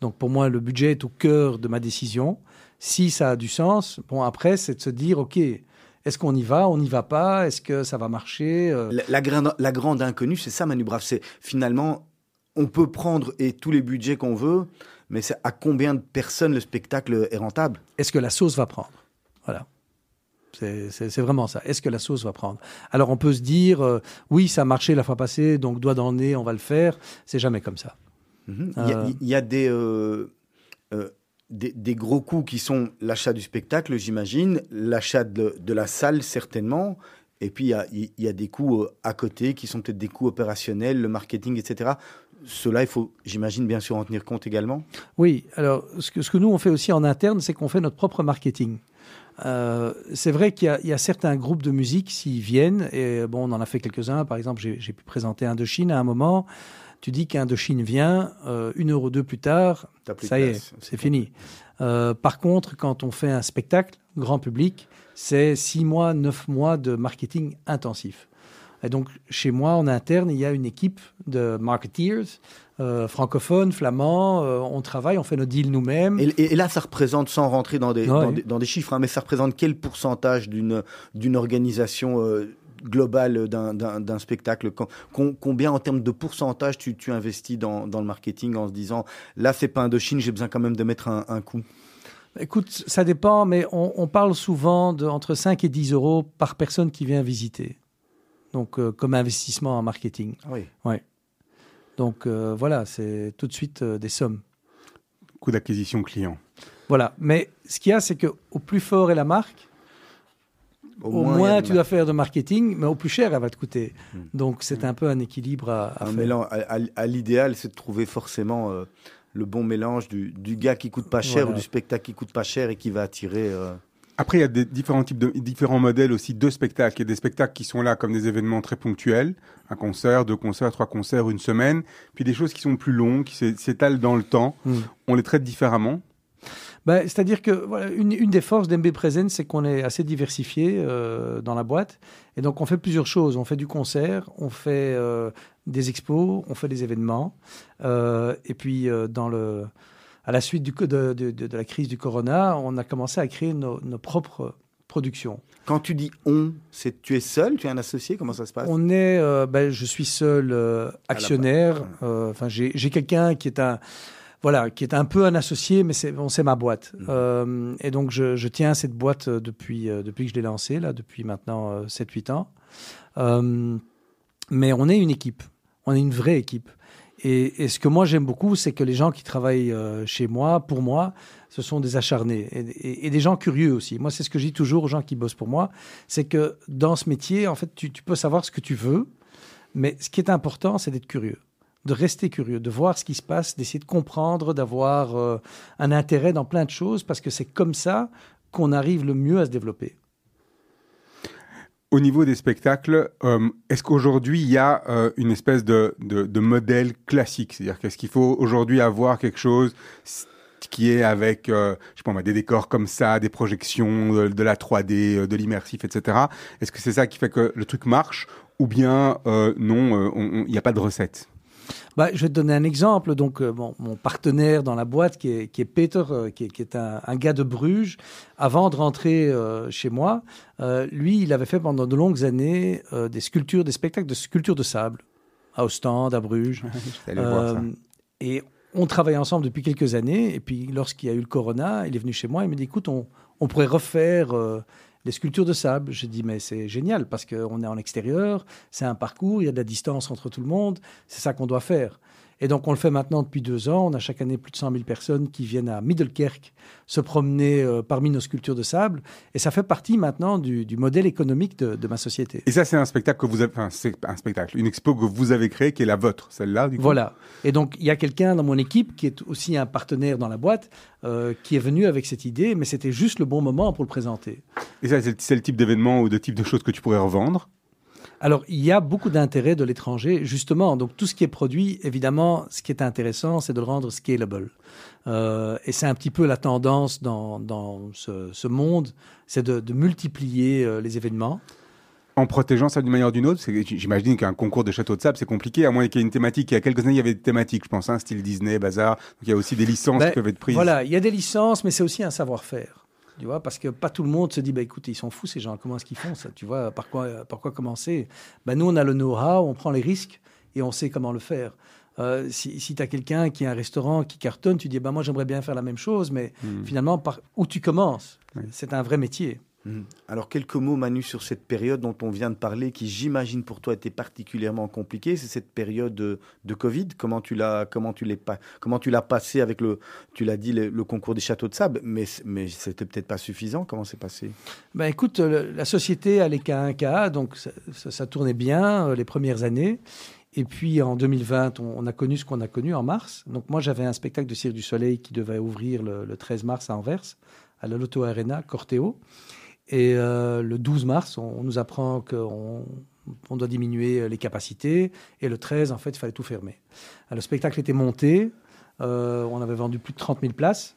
Donc pour moi, le budget est au cœur de ma décision. Si ça a du sens, bon après, c'est de se dire, OK, est-ce qu'on y va, on n'y va pas, est-ce que ça va marcher Euh, la, la grande, la grande inconnue, c'est ça Manu Braff. C'est finalement, on peut prendre et tous les budgets qu'on veut, mais c'est à combien de personnes le spectacle est rentable? Est-ce que la sauce va prendre? Voilà. C'est- vraiment ça. Est-ce que la sauce va prendre? Alors on peut se dire, euh, oui, ça a marché la fois passée, donc doigt dans le nez, on va le faire. C'est jamais comme ça. Mhm. Il y a- Euh. il y, a des, euh, des, des gros coûts qui sont l'achat du spectacle, j'imagine, l'achat de, de la salle, certainement. Et puis, il y a, il y a des coûts à côté qui sont peut-être des coûts opérationnels, le marketing, etc. Cela, il faut, j'imagine, bien sûr en tenir compte également? Oui, alors ce que, ce que nous on fait aussi en interne, c'est qu'on fait notre propre marketing. Euh, c'est vrai qu'il y, a- il y a certains groupes de musique s'ils viennent, et bon, on en a fait quelques-uns. Par exemple, j'ai pu présenter Indochine à un moment. Tu dis qu'Indochine vient, euh, une heure ou deux plus tard, ça y est, c'est fini. Euh, par contre, quand on fait un spectacle grand public, c'est six mois, neuf mois de marketing intensif. Et donc, chez moi, en interne, il y a une équipe de marketeers, euh, francophones, flamands. euh, on travaille, on fait nos deals nous-mêmes. Et, et- et là, ça représente, sans rentrer dans des, Ouais. dans des, dans des chiffres, hein, mais ça représente quel pourcentage d'une organisation euh, globale d'un- spectacle? Com- com- Combien en termes de pourcentage tu, tu investis dans, dans le marketing en se disant, là, c'est pas Indochine, j'ai besoin quand même de mettre un, un coup? Écoute, ça dépend, mais on, on parle souvent de entre 5 et 10 euros par personne qui vient visiter. Donc, euh, comme investissement en marketing. Oui. Donc, euh, voilà, c'est tout de suite euh, des sommes. Coût d'acquisition client. Voilà. Mais ce qu'il y a, c'est que au plus fort est la marque, au, moins, tu dois faire de marketing, mais au plus cher, elle va te coûter. Hmm. Donc, c'est un peu un équilibre à, à un faire. mélange. À, à- à l'idéal, c'est de trouver forcément euh, le bon mélange du, du gars qui coûte pas cher Voilà. ou du spectacle qui coûte pas cher et qui va attirer. euh, Après, il y a des différents types de différents modèles aussi de spectacles. Il y a des spectacles qui sont là comme des événements très ponctuels, un concert, deux concerts, trois concerts, une semaine. Puis des choses qui sont plus longues, qui s'é- s'étalent dans le temps. Mm. On les traite différemment. Ben, C'est-à-dire que voilà, une, une des forces d'MB Present, c'est qu'on est assez diversifié euh, dans la boîte. Et donc, on fait plusieurs choses. On fait du concert, on fait euh, des expos, on fait des événements. Euh, et puis, dans le, à la suite du, de, de- de- de la crise du corona, on a commencé à créer nos, nos propres productions. Quand tu dis on, c'est tu es seul, tu es un associé, comment ça se passe? On est, euh, ben, je suis seul euh, actionnaire. Euh, Enfin, j'ai quelqu'un qui est un, voilà, qui est un peu un associé, mais c'est, bon, ma boîte. Euh, et donc, je, je tiens cette boîte depuis, euh, depuis que je l'ai lancée, là, depuis maintenant euh, 7-8 ans. Mais on est une équipe. On est une vraie équipe. Et, ce que moi j'aime beaucoup, c'est que les gens qui travaillent euh, chez moi, pour moi, ce sont des acharnés et, des gens curieux aussi. Moi, c'est ce que je dis toujours aux gens qui bossent pour moi, c'est que dans ce métier, en fait, tu, tu peux savoir ce que tu veux, mais ce qui est important, c'est d'être curieux, de rester curieux, de voir ce qui se passe, d'essayer de comprendre, d'avoir euh, un intérêt dans plein de choses, parce que c'est comme ça qu'on arrive le mieux à se développer. Au niveau des spectacles, euh, est-ce qu'aujourd'hui il y a euh, une espèce de, de, modèle classique? C'est-à-dire qu'est-ce qu'il faut aujourd'hui avoir quelque chose qui est avec, euh, je sais pas, des décors comme ça, des projections, de, de la 3D, euh, de l'immersif, etc. Est-ce que c'est ça qui fait que le truc marche? Ou bien non, on- on- il n'y a pas de recette? Bah, je vais te donner un exemple. Donc, euh, mon partenaire dans la boîte, qui est, qui est Peter, euh, qui est, qui est un, un gars de Bruges, avant de rentrer euh, chez moi, euh, lui, il avait fait pendant de longues années euh, des sculptures, des spectacles de sculptures de sable, à Ostende, à Bruges. [LAUGHS] Voir ça. Euh, et on travaille ensemble depuis quelques années. Et puis, lorsqu'il y a eu le corona, il est venu chez moi. Il me dit Écoute, on, on pourrait refaire euh, les sculptures de sable. J'ai dit Mais c'est génial parce qu'on est en extérieur, c'est un parcours, il y a de la distance entre tout le monde. C'est ça qu'on doit faire. Et donc, on le fait maintenant depuis deux ans. On a chaque année plus de 100 000 personnes qui viennent à Middelkerk se promener euh, parmi nos sculptures de sable. Et ça fait partie maintenant du, du modèle économique de, de ma société. Et ça, c'est un spectacle que vous avez, enfin, c'est un spectacle, une expo que vous avez créée, qui est la vôtre, celle-là, du coup. Voilà. Et donc, il y a quelqu'un dans mon équipe qui est aussi un partenaire dans la boîte euh, qui est venu avec cette idée, mais c'était juste le bon moment pour le présenter. Et ça, c'est le- type d'événement ou de type de choses que tu pourrais revendre. Alors, il y a beaucoup d'intérêt de l'étranger, justement. Donc, tout ce qui est produit, évidemment, ce qui est intéressant, c'est de le rendre scalable. Euh, et c'est un petit peu la tendance dans, dans ce, ce monde, c'est de, de multiplier euh, les événements. En protégeant ça d'une manière ou d'une autre, j'imagine qu'un concours de château de sable, c'est compliqué, à moins qu'il y ait une thématique. Il y a quelques années, il y avait des thématiques, je pense, hein, style Disney, bazar. Donc, il y a aussi des licences Ben, qui peuvent être prises. Voilà, il y a des licences, mais c'est aussi un savoir-faire. Tu vois, parce que pas tout le monde se dit, bah, écoute, ils sont fous ces gens, comment est-ce qu'ils font ça Tu vois, par quoi, par quoi commencer? Ben, Nous, on a le know-how, on prend les risques et on sait comment le faire. Euh, si si tu as quelqu'un qui a un restaurant qui cartonne, tu dis, bah, moi, j'aimerais bien faire la même chose, mais Hmm. finalement, par où tu commences? Oui. C'est un vrai métier. Mhm. Alors, quelques mots, Manu, sur cette période dont on vient de parler, qui, j'imagine, pour toi était particulièrement compliquée. C'est cette période de, Covid. Comment tu l'as, comment tu l'as passé avec le, tu l'as dit, le, concours des châteaux de sable, mais, mais c'était peut-être pas suffisant. Comment c'est passé? Ben écoute, la société allait qu'à un cas, donc ça, ça- tournait bien euh, les premières années. Et puis en 2020, on, a connu ce qu'on a connu en mars. Donc moi, j'avais un spectacle de Cirque du Soleil qui devait ouvrir le, le 13 mars à Anvers, à la Lotto Arena, Corteo. Et euh, le 12 mars, on, nous apprend qu'on on doit diminuer euh, les capacités. Et le 13, en fait, il fallait tout fermer. Euh, Le spectacle était monté. on avait vendu plus de 30 000 places.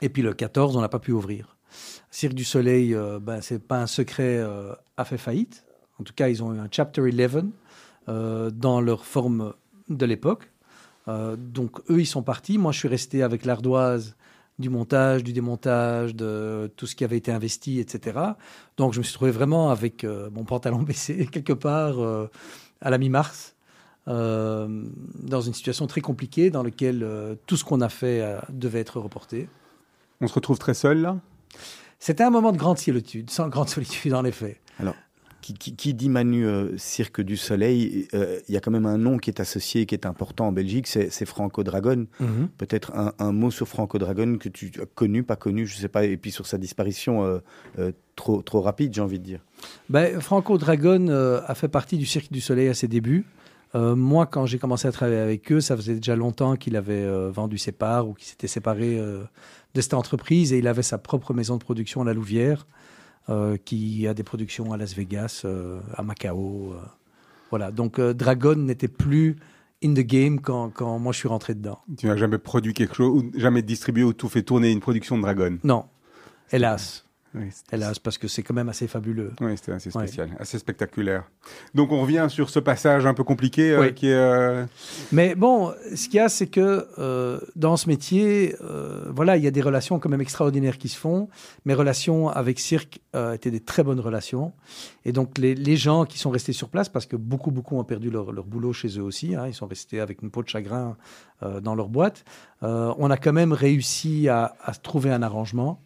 Et puis le 14, on n'a pas pu ouvrir. Cirque du Soleil, ben, c'est pas un secret, a fait faillite. En tout cas, ils ont eu un Chapter 11 euh, dans leur forme de l'époque. Donc, eux, ils sont partis. Moi, je suis resté avec l'ardoise du montage, du démontage, de tout ce qui avait été investi, etc. Donc, je me suis trouvé vraiment avec euh, mon pantalon [LAUGHS] baissé, quelque part, euh, à la mi-mars, euh, dans une situation très compliquée dans laquelle tout ce qu'on a fait devait être reporté. On se retrouve très seul, là? C'était un moment de grande solitude, sans grande solitude en effet. Qui, qui- qui dit Manu euh, Cirque du Soleil euh, Il y a quand même un nom qui est associé, qui est important en Belgique, c'est Franco Dragon. Peut-être un, un mot sur Franco Dragon que tu as connu, pas connu, je sais pas, et puis sur sa disparition euh, trop, trop rapide, j'ai envie de dire. Ben, Franco Dragon a fait partie du Cirque du Soleil à ses débuts. Moi, quand j'ai commencé à travailler avec eux, ça faisait déjà longtemps qu'il avait vendu ses parts ou qu'il s'était séparé de cette entreprise et il avait sa propre maison de production à la Louvière qui a des productions à Las Vegas, euh, à Macao. euh. voilà. Donc euh, Dragon n'était plus in the game quand, quand moi je suis rentré dedans. Tu n'as jamais produit quelque chose, ou jamais distribué ou tout fait tourner une production de Dragon? Non, hélas. Oui, Hélas, parce que c'est quand même assez fabuleux. Oui, c'était assez Ouais. spécial, assez spectaculaire. Donc on revient sur ce passage un peu compliqué euh, Oui. qui est. euh, Mais bon, ce qu'il y a, c'est que euh, dans ce métier, voilà, il y a des relations quand même extraordinaires qui se font. Mes relations avec Cirque étaient des très bonnes relations. Et donc, les, les gens qui sont restés sur place, parce que beaucoup, beaucoup ont perdu leur, leur boulot chez eux aussi, hein, ils sont restés avec une peau de chagrin dans leur boîte, on a quand même réussi à, à trouver un arrangement.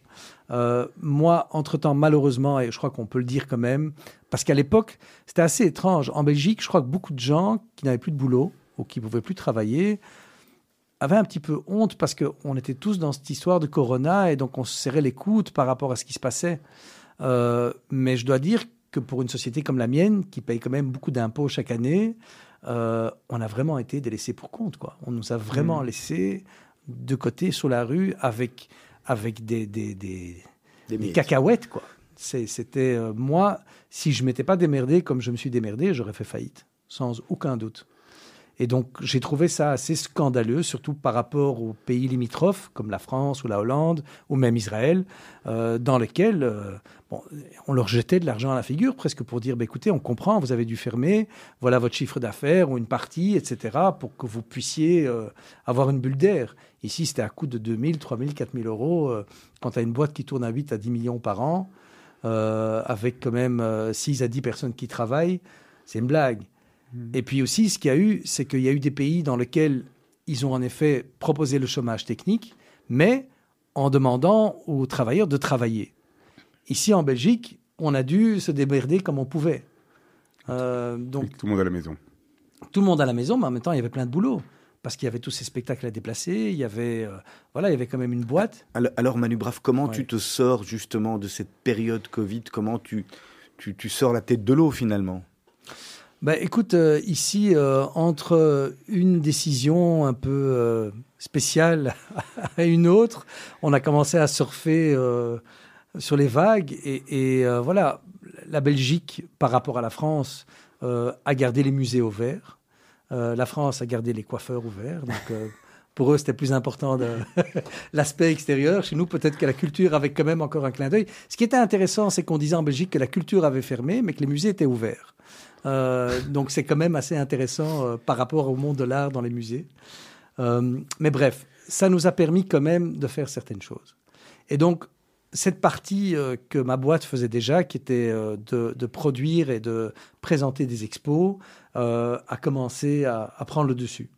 Euh, moi, entre-temps, malheureusement, et je crois qu'on peut le dire quand même, parce qu'à l'époque, c'était assez étrange. En Belgique, je crois que beaucoup de gens qui n'avaient plus de boulot ou qui ne pouvaient plus travailler avaient un petit peu honte parce qu'on était tous dans cette histoire de Corona et donc on se serrait les coudes par rapport à ce qui se passait. Euh, mais je dois dire que pour une société comme la mienne, qui paye quand même beaucoup d'impôts chaque année, euh, on a vraiment été délaissés pour compte. Quoi. On nous a vraiment laissés de côté sur la rue avec, avec des, des, des, Des des miettes. cacahuètes, quoi. C'était euh, moi, si je m'étais pas démerdé comme je me suis démerdé, j'aurais fait faillite, sans aucun doute. Et donc j'ai trouvé ça assez scandaleux, surtout par rapport aux pays limitrophes comme la France ou la Hollande ou même Israël, euh, dans lesquels euh, on leur jetait de l'argent à la figure presque pour dire bah, écoutez, on comprend, vous avez dû fermer, voilà votre chiffre d'affaires ou une partie, etc., pour que vous puissiez euh, avoir une bulle d'air. Ici, c'était à coût de 2000, 3000, 4000 euros. euh, quand tu as une boîte qui tourne à 8 à 10 millions par an, avec quand même euh, 6 à 10 personnes qui travaillent, c'est une blague. Et puis aussi, ce qu'il y a eu, c'est qu'il y a eu des pays dans lesquels ils ont en effet proposé le chômage technique, mais en demandant aux travailleurs de travailler. Ici, en Belgique, on a dû se démerder comme on pouvait. Euh, donc, tout le monde à la maison. tout le monde à la maison, mais en même temps, il y avait plein de boulot. Parce qu'il y avait tous ces spectacles à déplacer, il y avait, euh, voilà, il y avait quand même une boîte. Alors, alors, Manu Braff, comment Ouais. tu te sors justement de cette période Covid? Comment tu, tu, tu sors la tête de l'eau finalement? Bah, écoute, euh, ici, euh, entre une décision un peu euh, spéciale [LAUGHS] à une autre, on a commencé à surfer sur les vagues. Et, et, voilà, la Belgique, par rapport à la France, a gardé les musées ouverts. La France a gardé les coiffeurs ouverts. Donc, pour eux, c'était plus important [LAUGHS] l'aspect extérieur. Chez nous, peut-être que la culture avait quand même encore un clin d'œil. Ce qui était intéressant, c'est qu'on disait en Belgique que la culture avait fermé, mais que les musées étaient ouverts. Euh, donc c'est quand même assez intéressant euh, par rapport au monde de l'art dans les musées. Euh, mais bref, ça nous a permis quand même de faire certaines choses. Et donc cette partie que ma boîte faisait déjà, qui était de, produire et de présenter des expos, a commencé à, à prendre le dessus.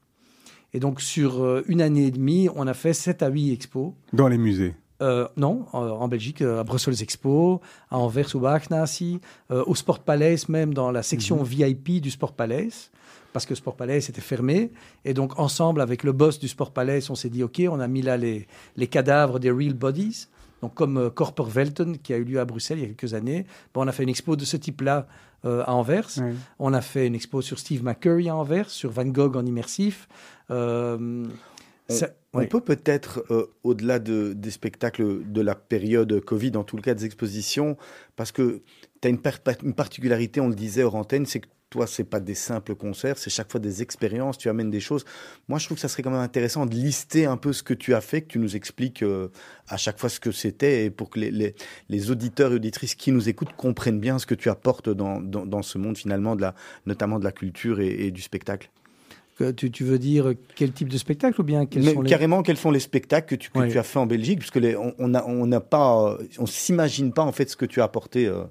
Et donc sur une année et demie, on a fait 7 à 8 expos. Dans les musées. Euh, non, en, en Belgique, euh, à Brussels Expo, à Anvers ou Wagnassi, euh, au Sport Palace même, dans la section VIP du Sport Palace, parce que Sport Palace était fermé. Et donc, ensemble, avec le boss du Sport Palace, on s'est dit, OK, on a mis là les, les cadavres des real bodies. Donc, comme euh, Korpervelten, qui a eu lieu à Bruxelles il y a quelques années, bon, on a fait une expo de ce type-là euh, à Anvers. On a fait une expo sur Steve McCurry à Anvers, sur Van Gogh en immersif. Euh, ça- On ouais. peut peut-être, euh, au-delà de, des spectacles de la période Covid, en tout le cas des expositions, parce que tu as une, par- une particularité, on le disait hors antenne, c'est que toi, c'est pas des simples concerts, c'est chaque fois des expériences, tu amènes des choses. Moi, je trouve que ça serait quand même intéressant de lister un peu ce que tu as fait, que tu nous expliques euh, à chaque fois ce que c'était, et pour que les, les- les auditeurs et auditrices qui nous écoutent comprennent bien ce que tu apportes dans, dans, dans ce monde, finalement, de la, notamment de la culture et, et du spectacle. Que tu, tu veux dire quel type de spectacle ou bien quels Mais sont les... carrément, quels sont les spectacles que tu, que Ouais. tu as fait en Belgique? Puisque les, on n'a pas, on s'imagine pas en fait ce que tu as apporté. euh.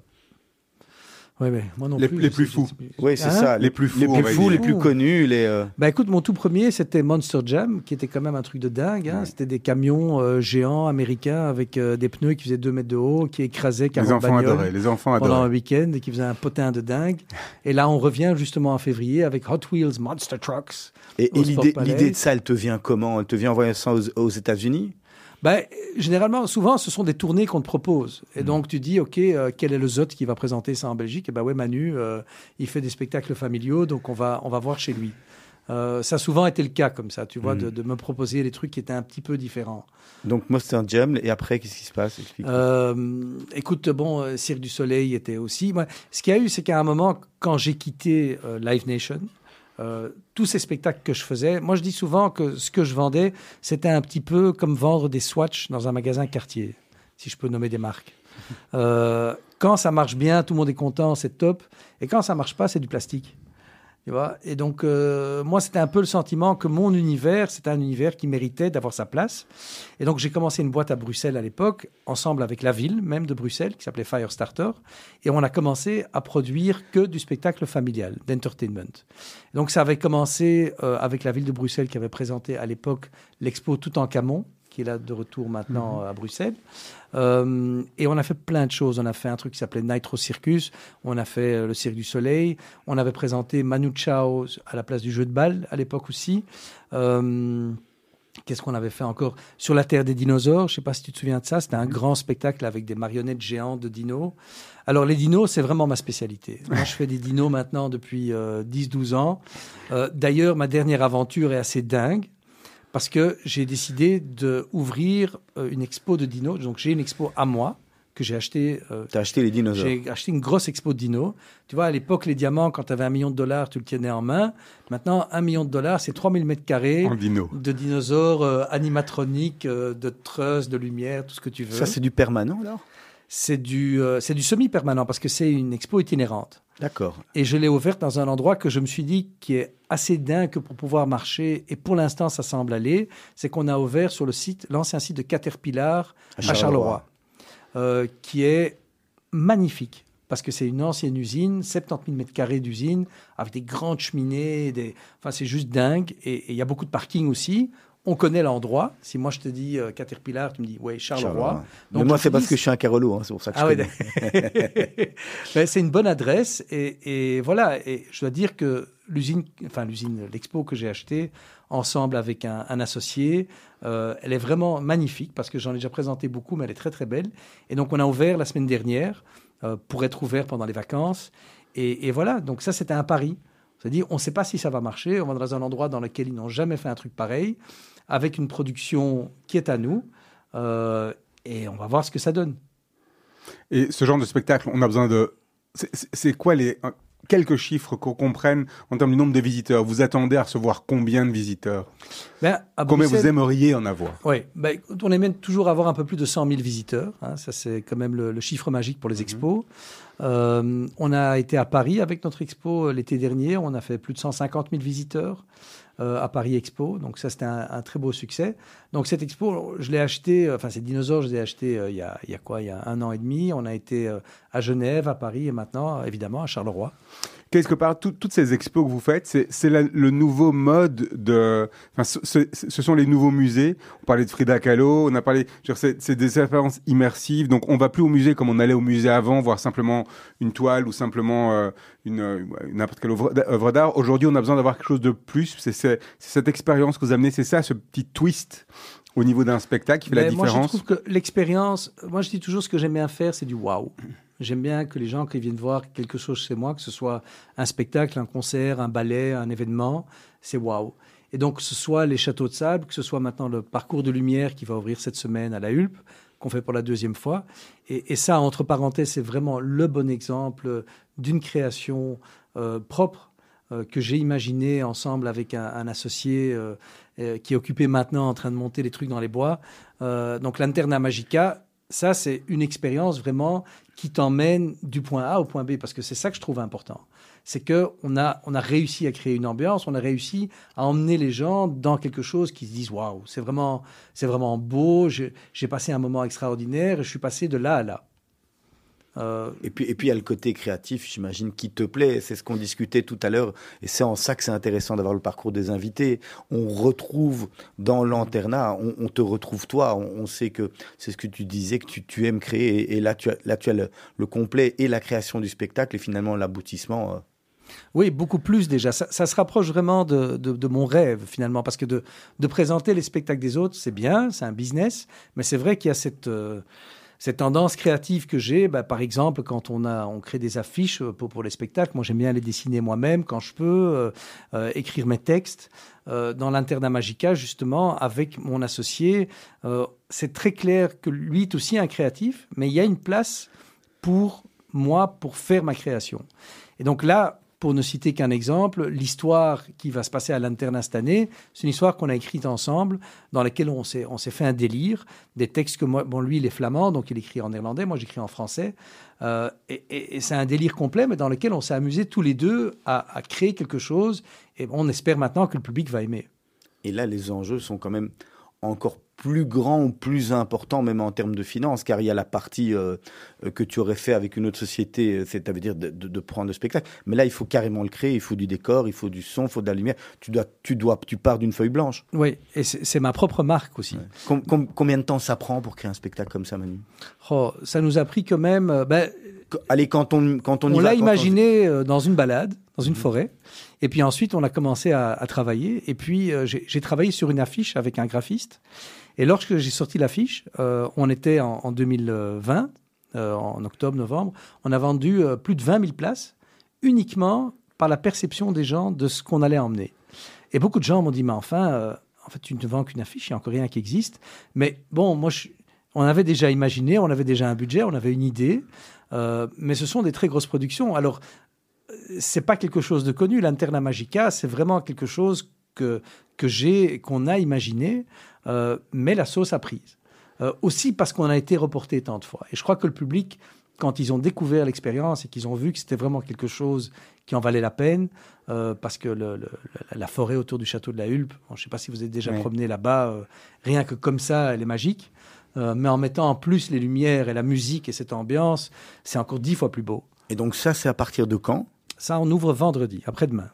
Ouais, moi non Les- plus. les plus fous. Oui, c'est Hein ça. Les plus fous, les plus fous, les plus connus, les. euh, Bah écoute, mon tout premier, c'était Monster Jam, qui était quand même un truc de dingue. hein. Ouais. C'était des camions euh, géants américains avec euh, des pneus qui faisaient 2 mètres de haut, qui écrasaient Les 40 enfants bagnoles adoraient. Les enfants pendant un adoraient. week-end et qui faisaient un potin de dingue. Et là, on revient justement en février avec Hot Wheels Monster Trucks. Et, l'idée, de ça, elle te vient comment? Elle te vient en voyant ça aux, aux États-Unis? Ben, généralement, souvent, ce sont des tournées qu'on te propose. Mm. Et donc, tu dis, OK, euh, quel est le Zot qui va présenter ça en Belgique? Et ben ouais, Manu, euh, il fait des spectacles familiaux, donc on va, on va voir chez lui. Euh, ça a souvent été le cas comme ça, tu vois, Mm. de, de me proposer des trucs qui étaient un petit peu différents. Donc Monster Jam, et après, qu'est-ce qui se passe? Euh, écoute, bon, Cirque du Soleil était aussi. Moi, ce qu'il y a eu, c'est qu'à un moment, quand j'ai quitté euh, Live Nation, euh, tous ces spectacles que je faisais, moi je dis souvent que ce que je vendais, c'était un petit peu comme vendre des swatchs dans un magasin quartier, si je peux nommer des marques. [LAUGHS] Euh, quand ça marche bien, tout le monde est content, c'est top. Et quand ça marche pas, c'est du plastique. Et donc, euh, moi, c'était un peu le sentiment que mon univers, c'était un univers qui méritait d'avoir sa place. Et donc, j'ai commencé une boîte à Bruxelles à l'époque, ensemble avec la ville même de Bruxelles, qui s'appelait Firestarter. Et on a commencé à produire que du spectacle familial, d'entertainment. Donc, ça avait commencé euh, avec la ville de Bruxelles qui avait présenté à l'époque l'expo Tout en Camon, qui est là de retour maintenant à Bruxelles. Euh, et on a fait plein de choses. On a fait un truc qui s'appelait Nitro Circus. On a fait euh, le Cirque du Soleil. On avait présenté Manu Chao à la place du jeu de balle à l'époque aussi. Euh, Qu'est-ce qu'on avait fait encore? Sur la Terre des dinosaures, je ne sais pas si tu te souviens de ça, c'était un grand spectacle avec des marionnettes géantes de dinos. Alors les dinos, c'est vraiment ma spécialité. [LAUGHS] Moi, je fais des dinos maintenant depuis 10-12 ans. Euh, D'ailleurs, ma dernière aventure est assez dingue parce que j'ai décidé d'ouvrir euh, une expo de dinos. Donc j'ai une expo à moi que j'ai acheté. euh, T'as acheté les dinosaures. j'ai acheté une grosse expo de dinos. Tu vois, à l'époque, les diamants, quand tu avais un million de dollars, tu le tenais en main. Maintenant, un million de dollars, c'est 3000 mètres carrés dino. de dinosaures euh, animatroniques, euh, de trusses, de lumière, tout ce que tu veux. Ça, c'est du permanent alors? C'est du, euh, c'est du semi-permanent parce que c'est une expo itinérante. D'accord. Et je l'ai ouverte dans un endroit que je me suis dit qui est assez dingue pour pouvoir marcher. Et pour l'instant, ça semble aller. C'est qu'on a ouvert sur le site, l'ancien site de Caterpillar À à Charleroi. Euh, qui est magnifique. Parce que c'est une ancienne usine, 70 000 mètres carrés d'usine, avec des grandes cheminées. Des... Enfin, c'est juste dingue. Et et il y a beaucoup de parking aussi. On connaît l'endroit. Si moi je te dis euh, Caterpillar, tu me dis, ouais, Charleroi. Charleroi. Donc, Mais moi, je c'est parce que je suis un Carolo, hein, c'est pour ça que je ah ouais, connais. [LAUGHS] Ben, c'est une bonne adresse et, et voilà. Et je dois dire que l'usine, enfin l'usine, l'expo que j'ai achetée ensemble avec un, un associé, euh, elle est vraiment magnifique parce que j'en ai déjà présenté beaucoup, mais elle est très très belle. Et donc on a ouvert la semaine dernière euh, pour être ouvert pendant les vacances. Et, et voilà. Donc ça c'était un pari. C'est-à-dire on ne sait pas si ça va marcher. On va dans un endroit dans lequel ils n'ont jamais fait un truc pareil, avec une production qui est à nous. Euh, et on va voir ce que ça donne. Et ce genre de spectacle, on a besoin de. c'est- quoi les. Quelques chiffres qu'on comprenne en termes du nombre de visiteurs? Vous attendez à recevoir combien de visiteurs? Ben, Combien vous aimeriez en avoir? Oui, ben, on aime toujours avoir un peu plus de 100 000 visiteurs. hein, ça, c'est quand même le, le chiffre magique pour les expos. Euh, on a été à Paris avec notre expo euh, l'été dernier. On a fait plus de 150 000 visiteurs euh, à Paris Expo. Donc ça, c'était un, très beau succès. Donc cette expo, je l'ai acheté, enfin ces dinosaures, je les ai achetés il, y a, quoi? Il y a un an et demi. On a été à Genève, à Paris et maintenant, évidemment, à Charleroi. Quelque part, tout- toutes ces expos que vous faites, c'est le nouveau mode de. Enfin, ce, ce- ce sont les nouveaux musées. On parlait de Frida Kahlo, on a parlé. C'est des expériences immersives. Donc, on va plus au musée comme on allait au musée avant, voir simplement une toile ou simplement euh, une euh, n'importe quelle œuvre d'a- œuvre d'art. Aujourd'hui, on a besoin d'avoir quelque chose de plus. C'est cette expérience que vous amenez. C'est ça, ce petit twist au niveau d'un spectacle qui fait la Ben, Moi, je différence. trouve que l'expérience, moi, je dis toujours ce que j'aime bien faire, c'est du waouh. J'aime bien que les gens qui viennent voir quelque chose chez moi, que ce soit un spectacle, un concert, un ballet, un événement, c'est waouh. Et donc, que ce soit les châteaux de sable, que ce soit maintenant le parcours de lumière qui va ouvrir cette semaine à la Hulpe, qu'on fait pour la deuxième fois. Et, ça, entre parenthèses, c'est vraiment le bon exemple d'une création euh, propre euh, que j'ai imaginé ensemble avec un, associé euh, qui est occupé maintenant en train de monter les trucs dans les bois. Donc l'Anterna Magica, ça c'est une expérience vraiment qui t'emmène du point A au point B, parce que c'est ça que je trouve important. C'est que on a, on a réussi à créer une ambiance, on a réussi à emmener les gens dans quelque chose qui se disent waouh, c'est vraiment, c'est vraiment beau. J'ai passé un moment extraordinaire je suis passé de là à là. Euh, Et puis, et puis, il y a le côté créatif, j'imagine, qui te plaît. C'est ce qu'on discutait tout à l'heure. Et c'est en ça que c'est intéressant d'avoir le parcours des invités. On retrouve dans l'anternat, on, on te retrouve toi. On, on sait que c'est ce que tu disais, que tu, tu aimes créer. Et, et là, tu as, là, tu as le, le complet et la création du spectacle et finalement l'aboutissement. euh. Oui, beaucoup plus déjà. Ça, ça se rapproche vraiment de, de- de mon rêve finalement, parce que de, de présenter les spectacles des autres, c'est bien, c'est un business, mais c'est vrai qu'il y a cette, euh, cette tendance créative que j'ai. Bah, par exemple, quand on, a, on crée des affiches euh, pour, les spectacles, moi j'aime bien les dessiner moi-même quand je peux, euh, euh, écrire mes textes. Dans l'Internat Magica, justement, avec mon associé, c'est très clair que lui est aussi un créatif, mais il y a une place pour moi pour faire ma création. Et donc là, pour ne citer qu'un exemple, l'histoire qui va se passer à l'internat cette année, c'est une histoire qu'on a écrite ensemble, dans laquelle on s'est, fait un délire, des textes que lui, il est flamand, donc il écrit en néerlandais, moi j'écris en français, euh, et c'est un délire complet, mais dans lequel on s'est amusé tous les deux à, à créer quelque chose, et on espère maintenant que le public va aimer. Et là, les enjeux sont quand même encore plus grands ou plus importants, même en termes de finances, car il y a la partie euh, euh, que tu aurais fait avec une autre société, euh, c'est-à-dire de, de- de prendre le spectacle. Mais là, il faut carrément le créer, il faut du décor, il faut du son, il faut de la lumière. Tu, dois, tu, dois, tu pars d'une feuille blanche. Oui, et c'est, ma propre marque aussi. Com- com- combien de temps ça prend pour créer un spectacle comme ça, Manu? Oh, ça nous a pris quand même... euh, ben, Allez, quand on, quand on, on l'a imaginé dans une balade, dans Mhm. une forêt. Et puis ensuite, on a commencé à, à travailler. Et puis, euh, j'ai travaillé sur une affiche avec un graphiste. Et lorsque j'ai sorti l'affiche, euh, on était en, en 2020, euh, en octobre, novembre, on a vendu euh, plus de 20 000 places uniquement par la perception des gens de ce qu'on allait emmener. Et beaucoup de gens m'ont dit, mais enfin, en fait, tu ne vends qu'une affiche, il n'y a encore rien qui existe. Mais bon, moi, on avait déjà imaginé, on avait déjà un budget, on avait une idée. Mais ce sont des très grosses productions. Alors, c'est pas quelque chose de connu. L'Interna Magica, c'est vraiment quelque chose que, que j'ai, qu'on a imaginé, euh, mais la sauce a prise. Euh, aussi parce qu'on a été reporté tant de fois. Et je crois que le public, quand ils ont découvert l'expérience et qu'ils ont vu que c'était vraiment quelque chose qui en valait la peine, euh, parce que le- le- la- forêt autour du château de la Hulpe, bon, je ne sais pas si vous êtes déjà Oui. promené là-bas, rien que comme ça, elle est magique. Mais en mettant en plus les lumières et la musique et cette ambiance, c'est encore dix fois plus beau. Et donc ça, c'est à partir de quand? Ça, on ouvre vendredi, après-demain.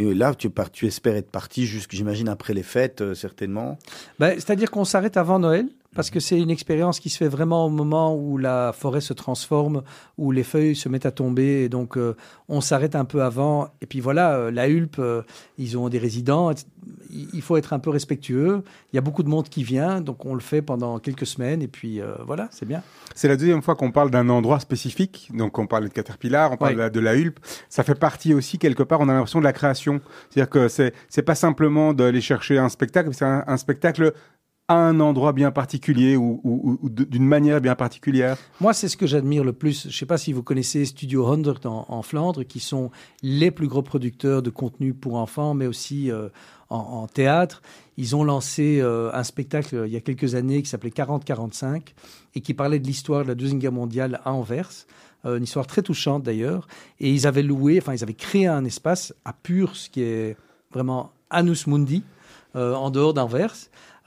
Et là, tu, espères être parti, j'imagine, après les fêtes, euh, certainement. Ben, C'est-à-dire qu'on s'arrête avant Noël, parce que c'est une expérience qui se fait vraiment au moment où la forêt se transforme, où les feuilles se mettent à tomber. Et donc, euh, on s'arrête un peu avant. Et puis voilà, euh, la Hulpe, euh, ils ont des résidents. Il faut être un peu respectueux. Il y a beaucoup de monde qui vient, donc on le fait pendant quelques semaines. Et puis voilà, c'est bien. C'est la deuxième fois qu'on parle d'un endroit spécifique. Donc, on parle de Caterpillar, on parle Ouais. de, la, de la Hulpe. Ça fait partie aussi, quelque part, on a l'impression de la création. C'est-à-dire que c'est, pas simplement d'aller chercher un spectacle, c'est un, un spectacle à un endroit bien particulier ou, d'une manière bien particulière. Moi, c'est ce que j'admire le plus. Je ne sais pas si vous connaissez Studio 100 en, Flandre, qui sont les plus gros producteurs de contenu pour enfants, mais aussi euh, en, théâtre. Ils ont lancé euh, un spectacle euh, il y a quelques années qui s'appelait 40-45 et qui parlait de l'histoire de la Deuxième Guerre mondiale à Anvers. Une histoire très touchante d'ailleurs. Et ils avaient loué, enfin, ils avaient créé un espace à Purs, qui est vraiment Annus Mundi, en dehors d'Anvers,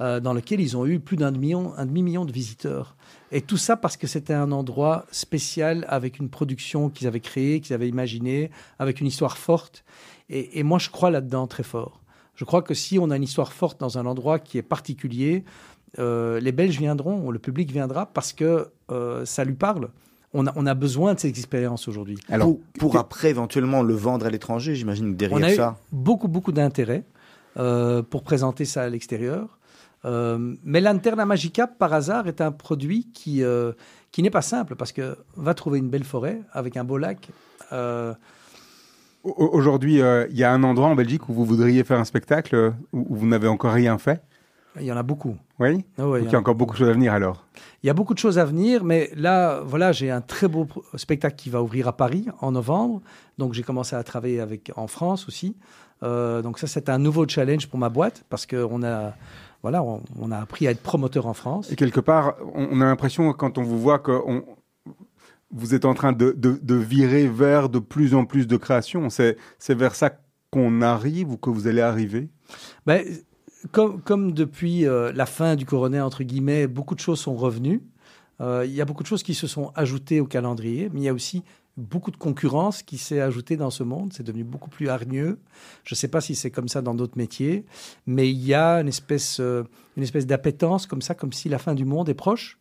euh, dans lequel ils ont eu plus d'un demi-million de visiteurs. Et tout ça parce que c'était un endroit spécial avec une production qu'ils avaient créée, qu'ils avaient imaginée, avec une histoire forte. Et, et moi, je crois là-dedans très fort. Je crois que si on a une histoire forte dans un endroit qui est particulier, euh, les Belges viendront, le public viendra parce que euh, ça lui parle. On a, on a besoin de ces expériences aujourd'hui. Alors, pour pour après, éventuellement, le vendre à l'étranger, j'imagine que derrière On a eu ça. beaucoup, beaucoup d'intérêt euh, pour présenter ça à l'extérieur. Euh, mais l'Anterna Magica, par hasard, est un produit qui, euh, qui n'est pas simple parce que va trouver une belle forêt avec un beau lac. euh, Au- Aujourd'hui, il y a un endroit en Belgique où vous voudriez faire un spectacle où, vous n'avez encore rien fait? il y en a beaucoup. Oui? Ah Donc, il y a en a encore beaucoup de choses à venir alors? Il y a beaucoup de choses à venir, mais là, voilà, j'ai un très beau spectacle qui va ouvrir à Paris en novembre. Donc, j'ai commencé à travailler avec en France aussi. Donc, ça, c'est un nouveau challenge pour ma boîte parce qu'on a, voilà, on, on a appris à être promoteur en France. Et quelque part, on, on a l'impression quand on vous voit que on- vous êtes en train de, de- de virer vers de plus en plus de création. C'est vers ça qu'on arrive ou que vous allez arriver? Ben, comme, comme depuis euh, la fin du coronet, entre guillemets, beaucoup de choses sont revenues. Euh, Il y a beaucoup de choses qui se sont ajoutées au calendrier, mais il y a aussi beaucoup de concurrence qui s'est ajoutée dans ce monde. C'est devenu beaucoup plus hargneux. Je ne sais pas si c'est comme ça dans d'autres métiers, mais il y a une espèce, euh, une espèce d'appétence comme ça, comme si la fin du monde est proche.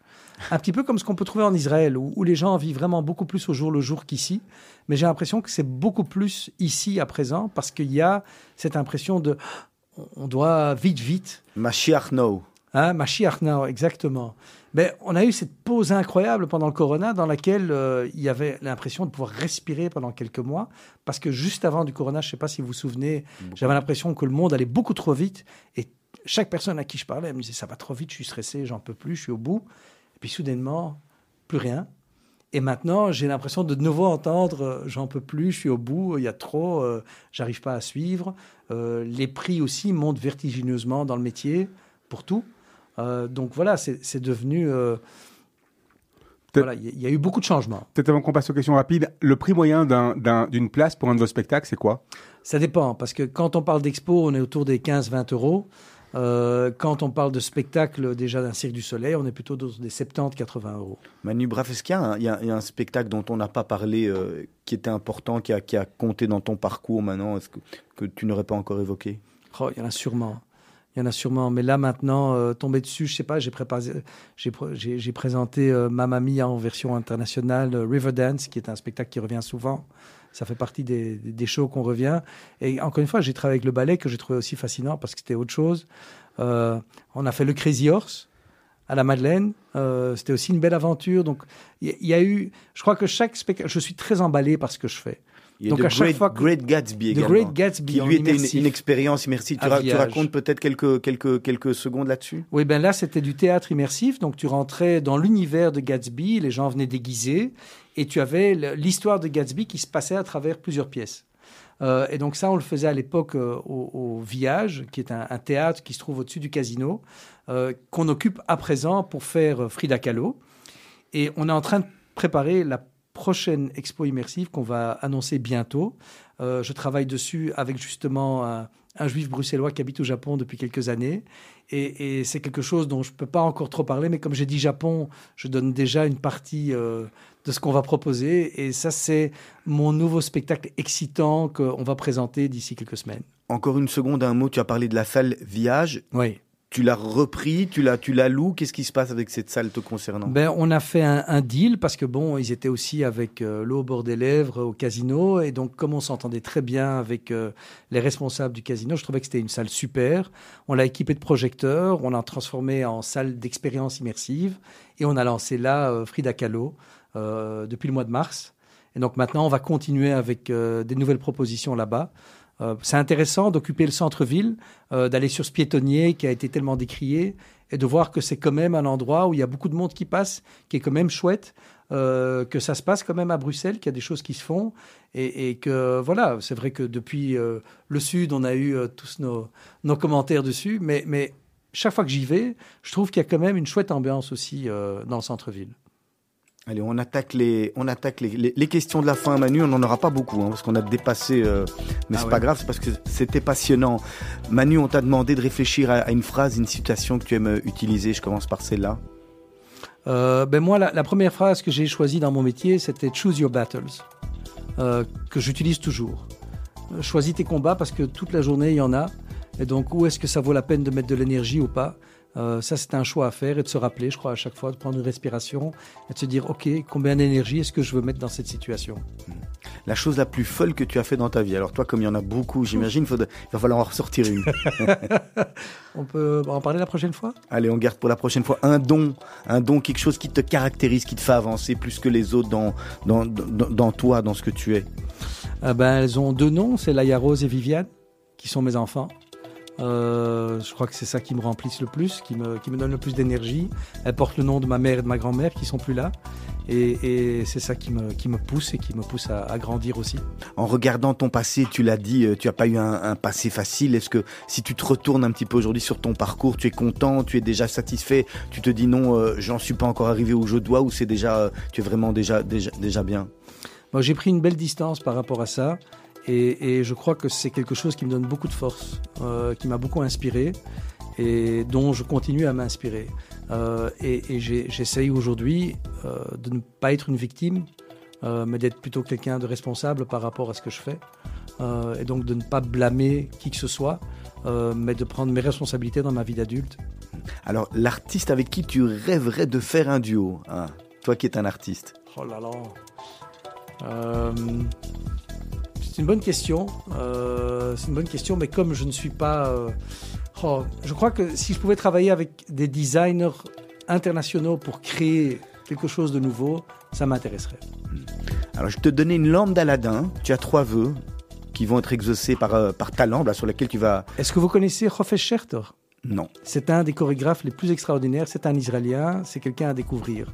Un petit peu comme ce qu'on peut trouver en Israël, où, où les gens vivent vraiment beaucoup plus au jour le jour qu'ici. Mais j'ai l'impression que c'est beaucoup plus ici à présent, parce qu'il y a cette impression de on- doit vite, vite. Mashiach no. Hein, Mashiach now, exactement. Mais on a eu cette pause incroyable pendant le Corona dans laquelle euh, il y avait l'impression de pouvoir respirer pendant quelques mois. Parce que juste avant du Corona, je ne sais pas si vous vous souvenez, j'avais l'impression que le monde allait beaucoup trop vite. Et chaque personne à qui je parlais elle me disait Ça va trop vite, je suis stressé, j'en peux plus, je suis au bout. Et puis soudainement, plus rien. Et maintenant, j'ai l'impression de de nouveau entendre euh, j'en peux plus, je suis au bout, il y a trop, euh, j'arrive pas à suivre. Euh, les prix aussi montent vertigineusement dans le métier pour tout. Euh, donc voilà, c'est devenu. euh, voilà, il y, a- il y a eu beaucoup de changements. Peut-être avant qu'on passe aux questions rapides, le prix moyen d'un- d'un- d'une place pour un de vos spectacles, c'est quoi? Ça dépend, parce que quand on parle d'expo, on est autour des 15-20 euros. Euh, quand on parle de spectacle déjà d'un Cirque du Soleil, on est plutôt dans des 70-80 euros. Manu Braff, est-ce qu'il y, a un- il y y a un spectacle dont on n'a pas parlé, euh, qui était important, qui a, qui a compté dans ton parcours maintenant, est-ce que, que tu n'aurais pas encore évoqué? Oh, il y en a sûrement. Il y en a sûrement. Mais là, maintenant, euh, tomber dessus, je sais pas, j'ai j'ai, pr- j'ai, j'ai présenté euh, Mamma Mia en version internationale, euh, Riverdance, qui est un spectacle qui revient souvent. Ça fait partie des, des- shows qu'on revient. Et encore une fois, j'ai travaillé avec le ballet, que j'ai trouvé aussi fascinant parce que c'était autre chose. Euh, on a fait le Crazy Horse à la Madeleine. Euh, c'était aussi une belle aventure. Donc, il y a eu. Je crois que chaque spectacle. Je suis très emballé par ce que je fais. Il y a Donc, The à chaque Great, fois que- Great Gatsby The également, Great Gatsby qui lui était une, immersif. une expérience immersive. Tu, ra- racontes peut-être quelques, quelques, quelques secondes là-dessus? Oui, ben là, c'était du théâtre immersif. Donc, tu rentrais dans l'univers de Gatsby, les gens venaient déguisés, et tu avais l'histoire de Gatsby qui se passait à travers plusieurs pièces. Euh, et donc, ça, on le faisait à l'époque euh, au, au Village, qui est un, un théâtre qui se trouve au-dessus du casino, euh, qu'on occupe à présent pour faire Frida Kahlo. Et on est en train de préparer la prochaine expo immersive qu'on va annoncer bientôt. Euh, je travaille dessus avec justement un, un juif bruxellois qui habite au Japon depuis quelques années. Et, et c'est quelque chose dont je ne peux pas encore trop parler, mais comme j'ai dit Japon, je donne déjà une partie euh, de ce qu'on va proposer. Et ça, c'est mon nouveau spectacle excitant qu'on va présenter d'ici quelques semaines. Encore une seconde, un mot, tu as parlé de la salle Viage. Oui. Tu l'as repris, tu la, tu la loues. Qu'est-ce qui se passe avec cette salle te concernant? Ben, on a fait un, un deal parce que bon, ils étaient aussi avec euh, l'eau au bord des lèvres au casino et donc comme on s'entendait très bien avec euh, les responsables du casino, je trouvais que c'était une salle super. On l'a équipée de projecteurs, on l'a transformée en salle d'expérience immersive et on a lancé là euh, Frida Kahlo depuis le mois de mars. Et donc maintenant, on va continuer avec des nouvelles propositions là-bas. Euh, c'est intéressant d'occuper le centre-ville, euh, d'aller sur ce piétonnier qui a été tellement décrié et de voir que c'est quand même un endroit où il y a beaucoup de monde qui passe, qui est quand même chouette, euh, que ça se passe quand même à Bruxelles, qu'il y a des choses qui se font et, que voilà, c'est vrai que depuis le Sud, on a eu tous nos, commentaires dessus, mais, chaque fois que j'y vais, je trouve qu'il y a quand même une chouette ambiance aussi dans le centre-ville. Allez, on attaque les, on attaque les, les- les questions de la fin, Manu. On n'en aura pas beaucoup, hein, parce qu'on a dépassé. euh, mais Ah c'est ouais. pas grave, c'est parce que c'était passionnant. Manu, on t'a demandé de réfléchir à, à une phrase, une citation que tu aimes utiliser. Je commence par celle-là. Euh, ben moi, la, la première phrase que j'ai choisie dans mon métier, c'était Choose your battles, euh, que j'utilise toujours. Euh, Choisis tes combats parce que toute la journée, il y en a. Et donc, où est-ce que ça vaut la peine de mettre de l'énergie ou pas? Euh, Ça, c'est un choix à faire et de se rappeler, je crois, à chaque fois, de prendre une respiration et de se dire, OK, combien d'énergie est-ce que je veux mettre dans cette situation La chose la plus folle que tu as fait dans ta vie. Alors toi, comme il y en a beaucoup, j'imagine, il va falloir en ressortir une. [LAUGHS] On peut en parler la prochaine fois? Allez, on garde pour la prochaine fois un don, un don, quelque chose qui te caractérise, qui te fait avancer plus que les autres dans, dans, dans, dans toi, dans ce que tu es. Ah ben, Elles ont deux noms, c'est Laïa Rose et Viviane, qui sont mes enfants. Euh, je crois que c'est ça qui me remplisse le plus, qui me, qui me donne le plus d'énergie. Elles portent le nom de ma mère et de ma grand-mère qui sont plus là. Et, et c'est ça qui me, qui me pousse et qui me pousse à, à grandir aussi. En regardant ton passé, tu l'as dit, euh, tu n'as pas eu un, un passé facile. Est-ce que si tu te retournes un petit peu aujourd'hui sur ton parcours, tu es content, tu es déjà satisfait, tu te dis non, euh, j'en suis pas encore arrivé où je dois, ou c'est déjà, euh, tu es vraiment déjà, déjà, déjà bien? Moi, j'ai pris une belle distance par rapport à ça. Et, et je crois que c'est quelque chose qui me donne beaucoup de force, euh, qui m'a beaucoup inspiré et dont je continue à m'inspirer. Euh, et et j'essaye aujourd'hui euh, de ne pas être une victime, mais d'être plutôt quelqu'un de responsable par rapport à ce que je fais. Et donc de ne pas blâmer qui que ce soit, mais de prendre mes responsabilités dans ma vie d'adulte. Alors, l'artiste avec qui tu rêverais de faire un duo hein, Toi qui es un artiste. Oh là là. Euh, c'est une bonne question. Euh, c'est une bonne question, mais comme je ne suis pas. euh, oh, je crois que si je pouvais travailler avec des designers internationaux pour créer quelque chose de nouveau, ça m'intéresserait. Alors, je vais te donner une lampe d'Aladin. Tu as trois vœux qui vont être exaucés par, euh, par ta lampe, là, sur laquelle tu vas... Est-ce que vous connaissez Hofesh Scherter? Non. C'est un des chorégraphes les plus extraordinaires. C'est un Israélien. C'est quelqu'un à découvrir.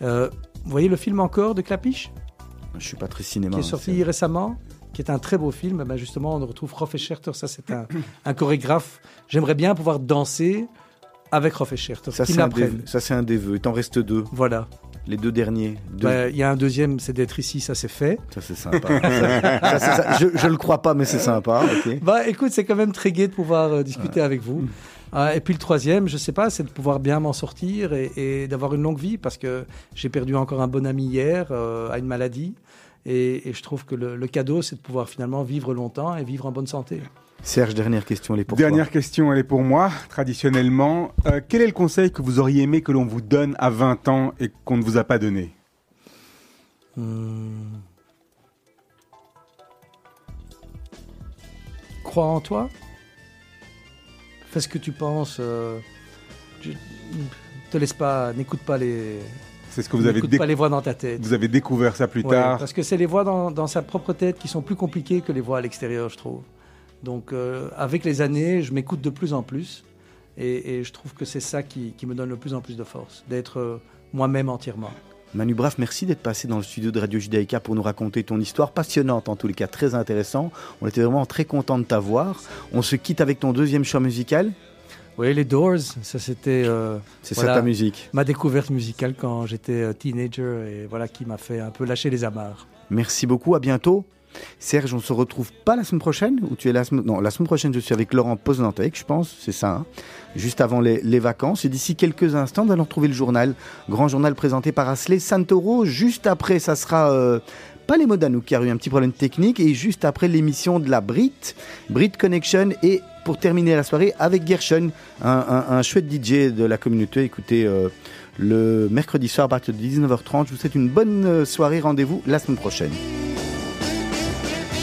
Vous voyez le film encore de Clapiche? Je suis pas très cinéma. qui est hein, sorti récemment, qui est un très beau film. Ben justement, on retrouve Rolf Scherter, ça c'est un, un chorégraphe. J'aimerais bien pouvoir danser avec Rolf Scherter, Ça, c'est un, des, m'apprenne. ça, c'est un des vœux. Il t'en reste deux. Voilà. Les deux derniers. Bah, Il y a un deuxième, c'est d'être ici, ça c'est fait. Ça, c'est sympa. Ça, c'est ça. Je, je le crois pas, mais c'est sympa. Bah écoute, c'est quand même très gai de pouvoir euh, discuter avec vous. Euh, et puis le troisième, je sais pas, c'est de pouvoir bien m'en sortir et, et d'avoir une longue vie parce que j'ai perdu encore un bon ami hier euh, à une maladie. Et, et je trouve que le, le cadeau, c'est de pouvoir finalement vivre longtemps et vivre en bonne santé. Serge, dernière question. Elle est pour Dernière question, elle est pour moi, traditionnellement. Euh, quel est le conseil que vous auriez aimé que l'on vous donne à 20 ans et qu'on ne vous a pas donné? Hmm. Crois en toi. Fais ce que tu penses. euh, je- te laisse pas, n'écoute pas les, C'est ce que vous avez, n'écoute déc- pas les voix dans ta tête. vous avez découvert ça plus Ouais, tard. Parce que c'est les voix dans, dans sa propre tête qui sont plus compliquées que les voix à l'extérieur, je trouve. Donc, euh, avec les années, je m'écoute de plus en plus. Et, et je trouve que c'est ça qui, qui me donne de plus en plus de force, d'être euh, moi-même entièrement. Manu Braff, merci d'être passé dans le studio de Radio Judaïka pour nous raconter ton histoire passionnante, en tous les cas très intéressant. On était vraiment très content de t'avoir. On se quitte avec ton deuxième choix musical. Oui, les Doors, ça c'était euh, C'est Voilà. ça ta musique. ma découverte musicale quand j'étais euh, teenager et voilà qui m'a fait un peu lâcher les amarres. Merci beaucoup, à bientôt. Serge, on se retrouve pas la semaine prochaine ou tu es la semaine Non, la semaine prochaine, je suis avec Laurent Poznantec, je pense, c'est ça, hein, juste avant les, les vacances. Et d'ici quelques instants, nous allons retrouver le journal, grand journal présenté par Asley Santoro. Juste après, ça sera euh, pas les Modanouk qui a eu un petit problème technique, et juste après l'émission de la Brit, Brit Connection, et pour terminer la soirée avec Gershon, un, chouette DJ de la communauté. Écoutez, euh, le mercredi soir à partir de 19h30, je vous souhaite une bonne euh, soirée. Rendez-vous la semaine prochaine.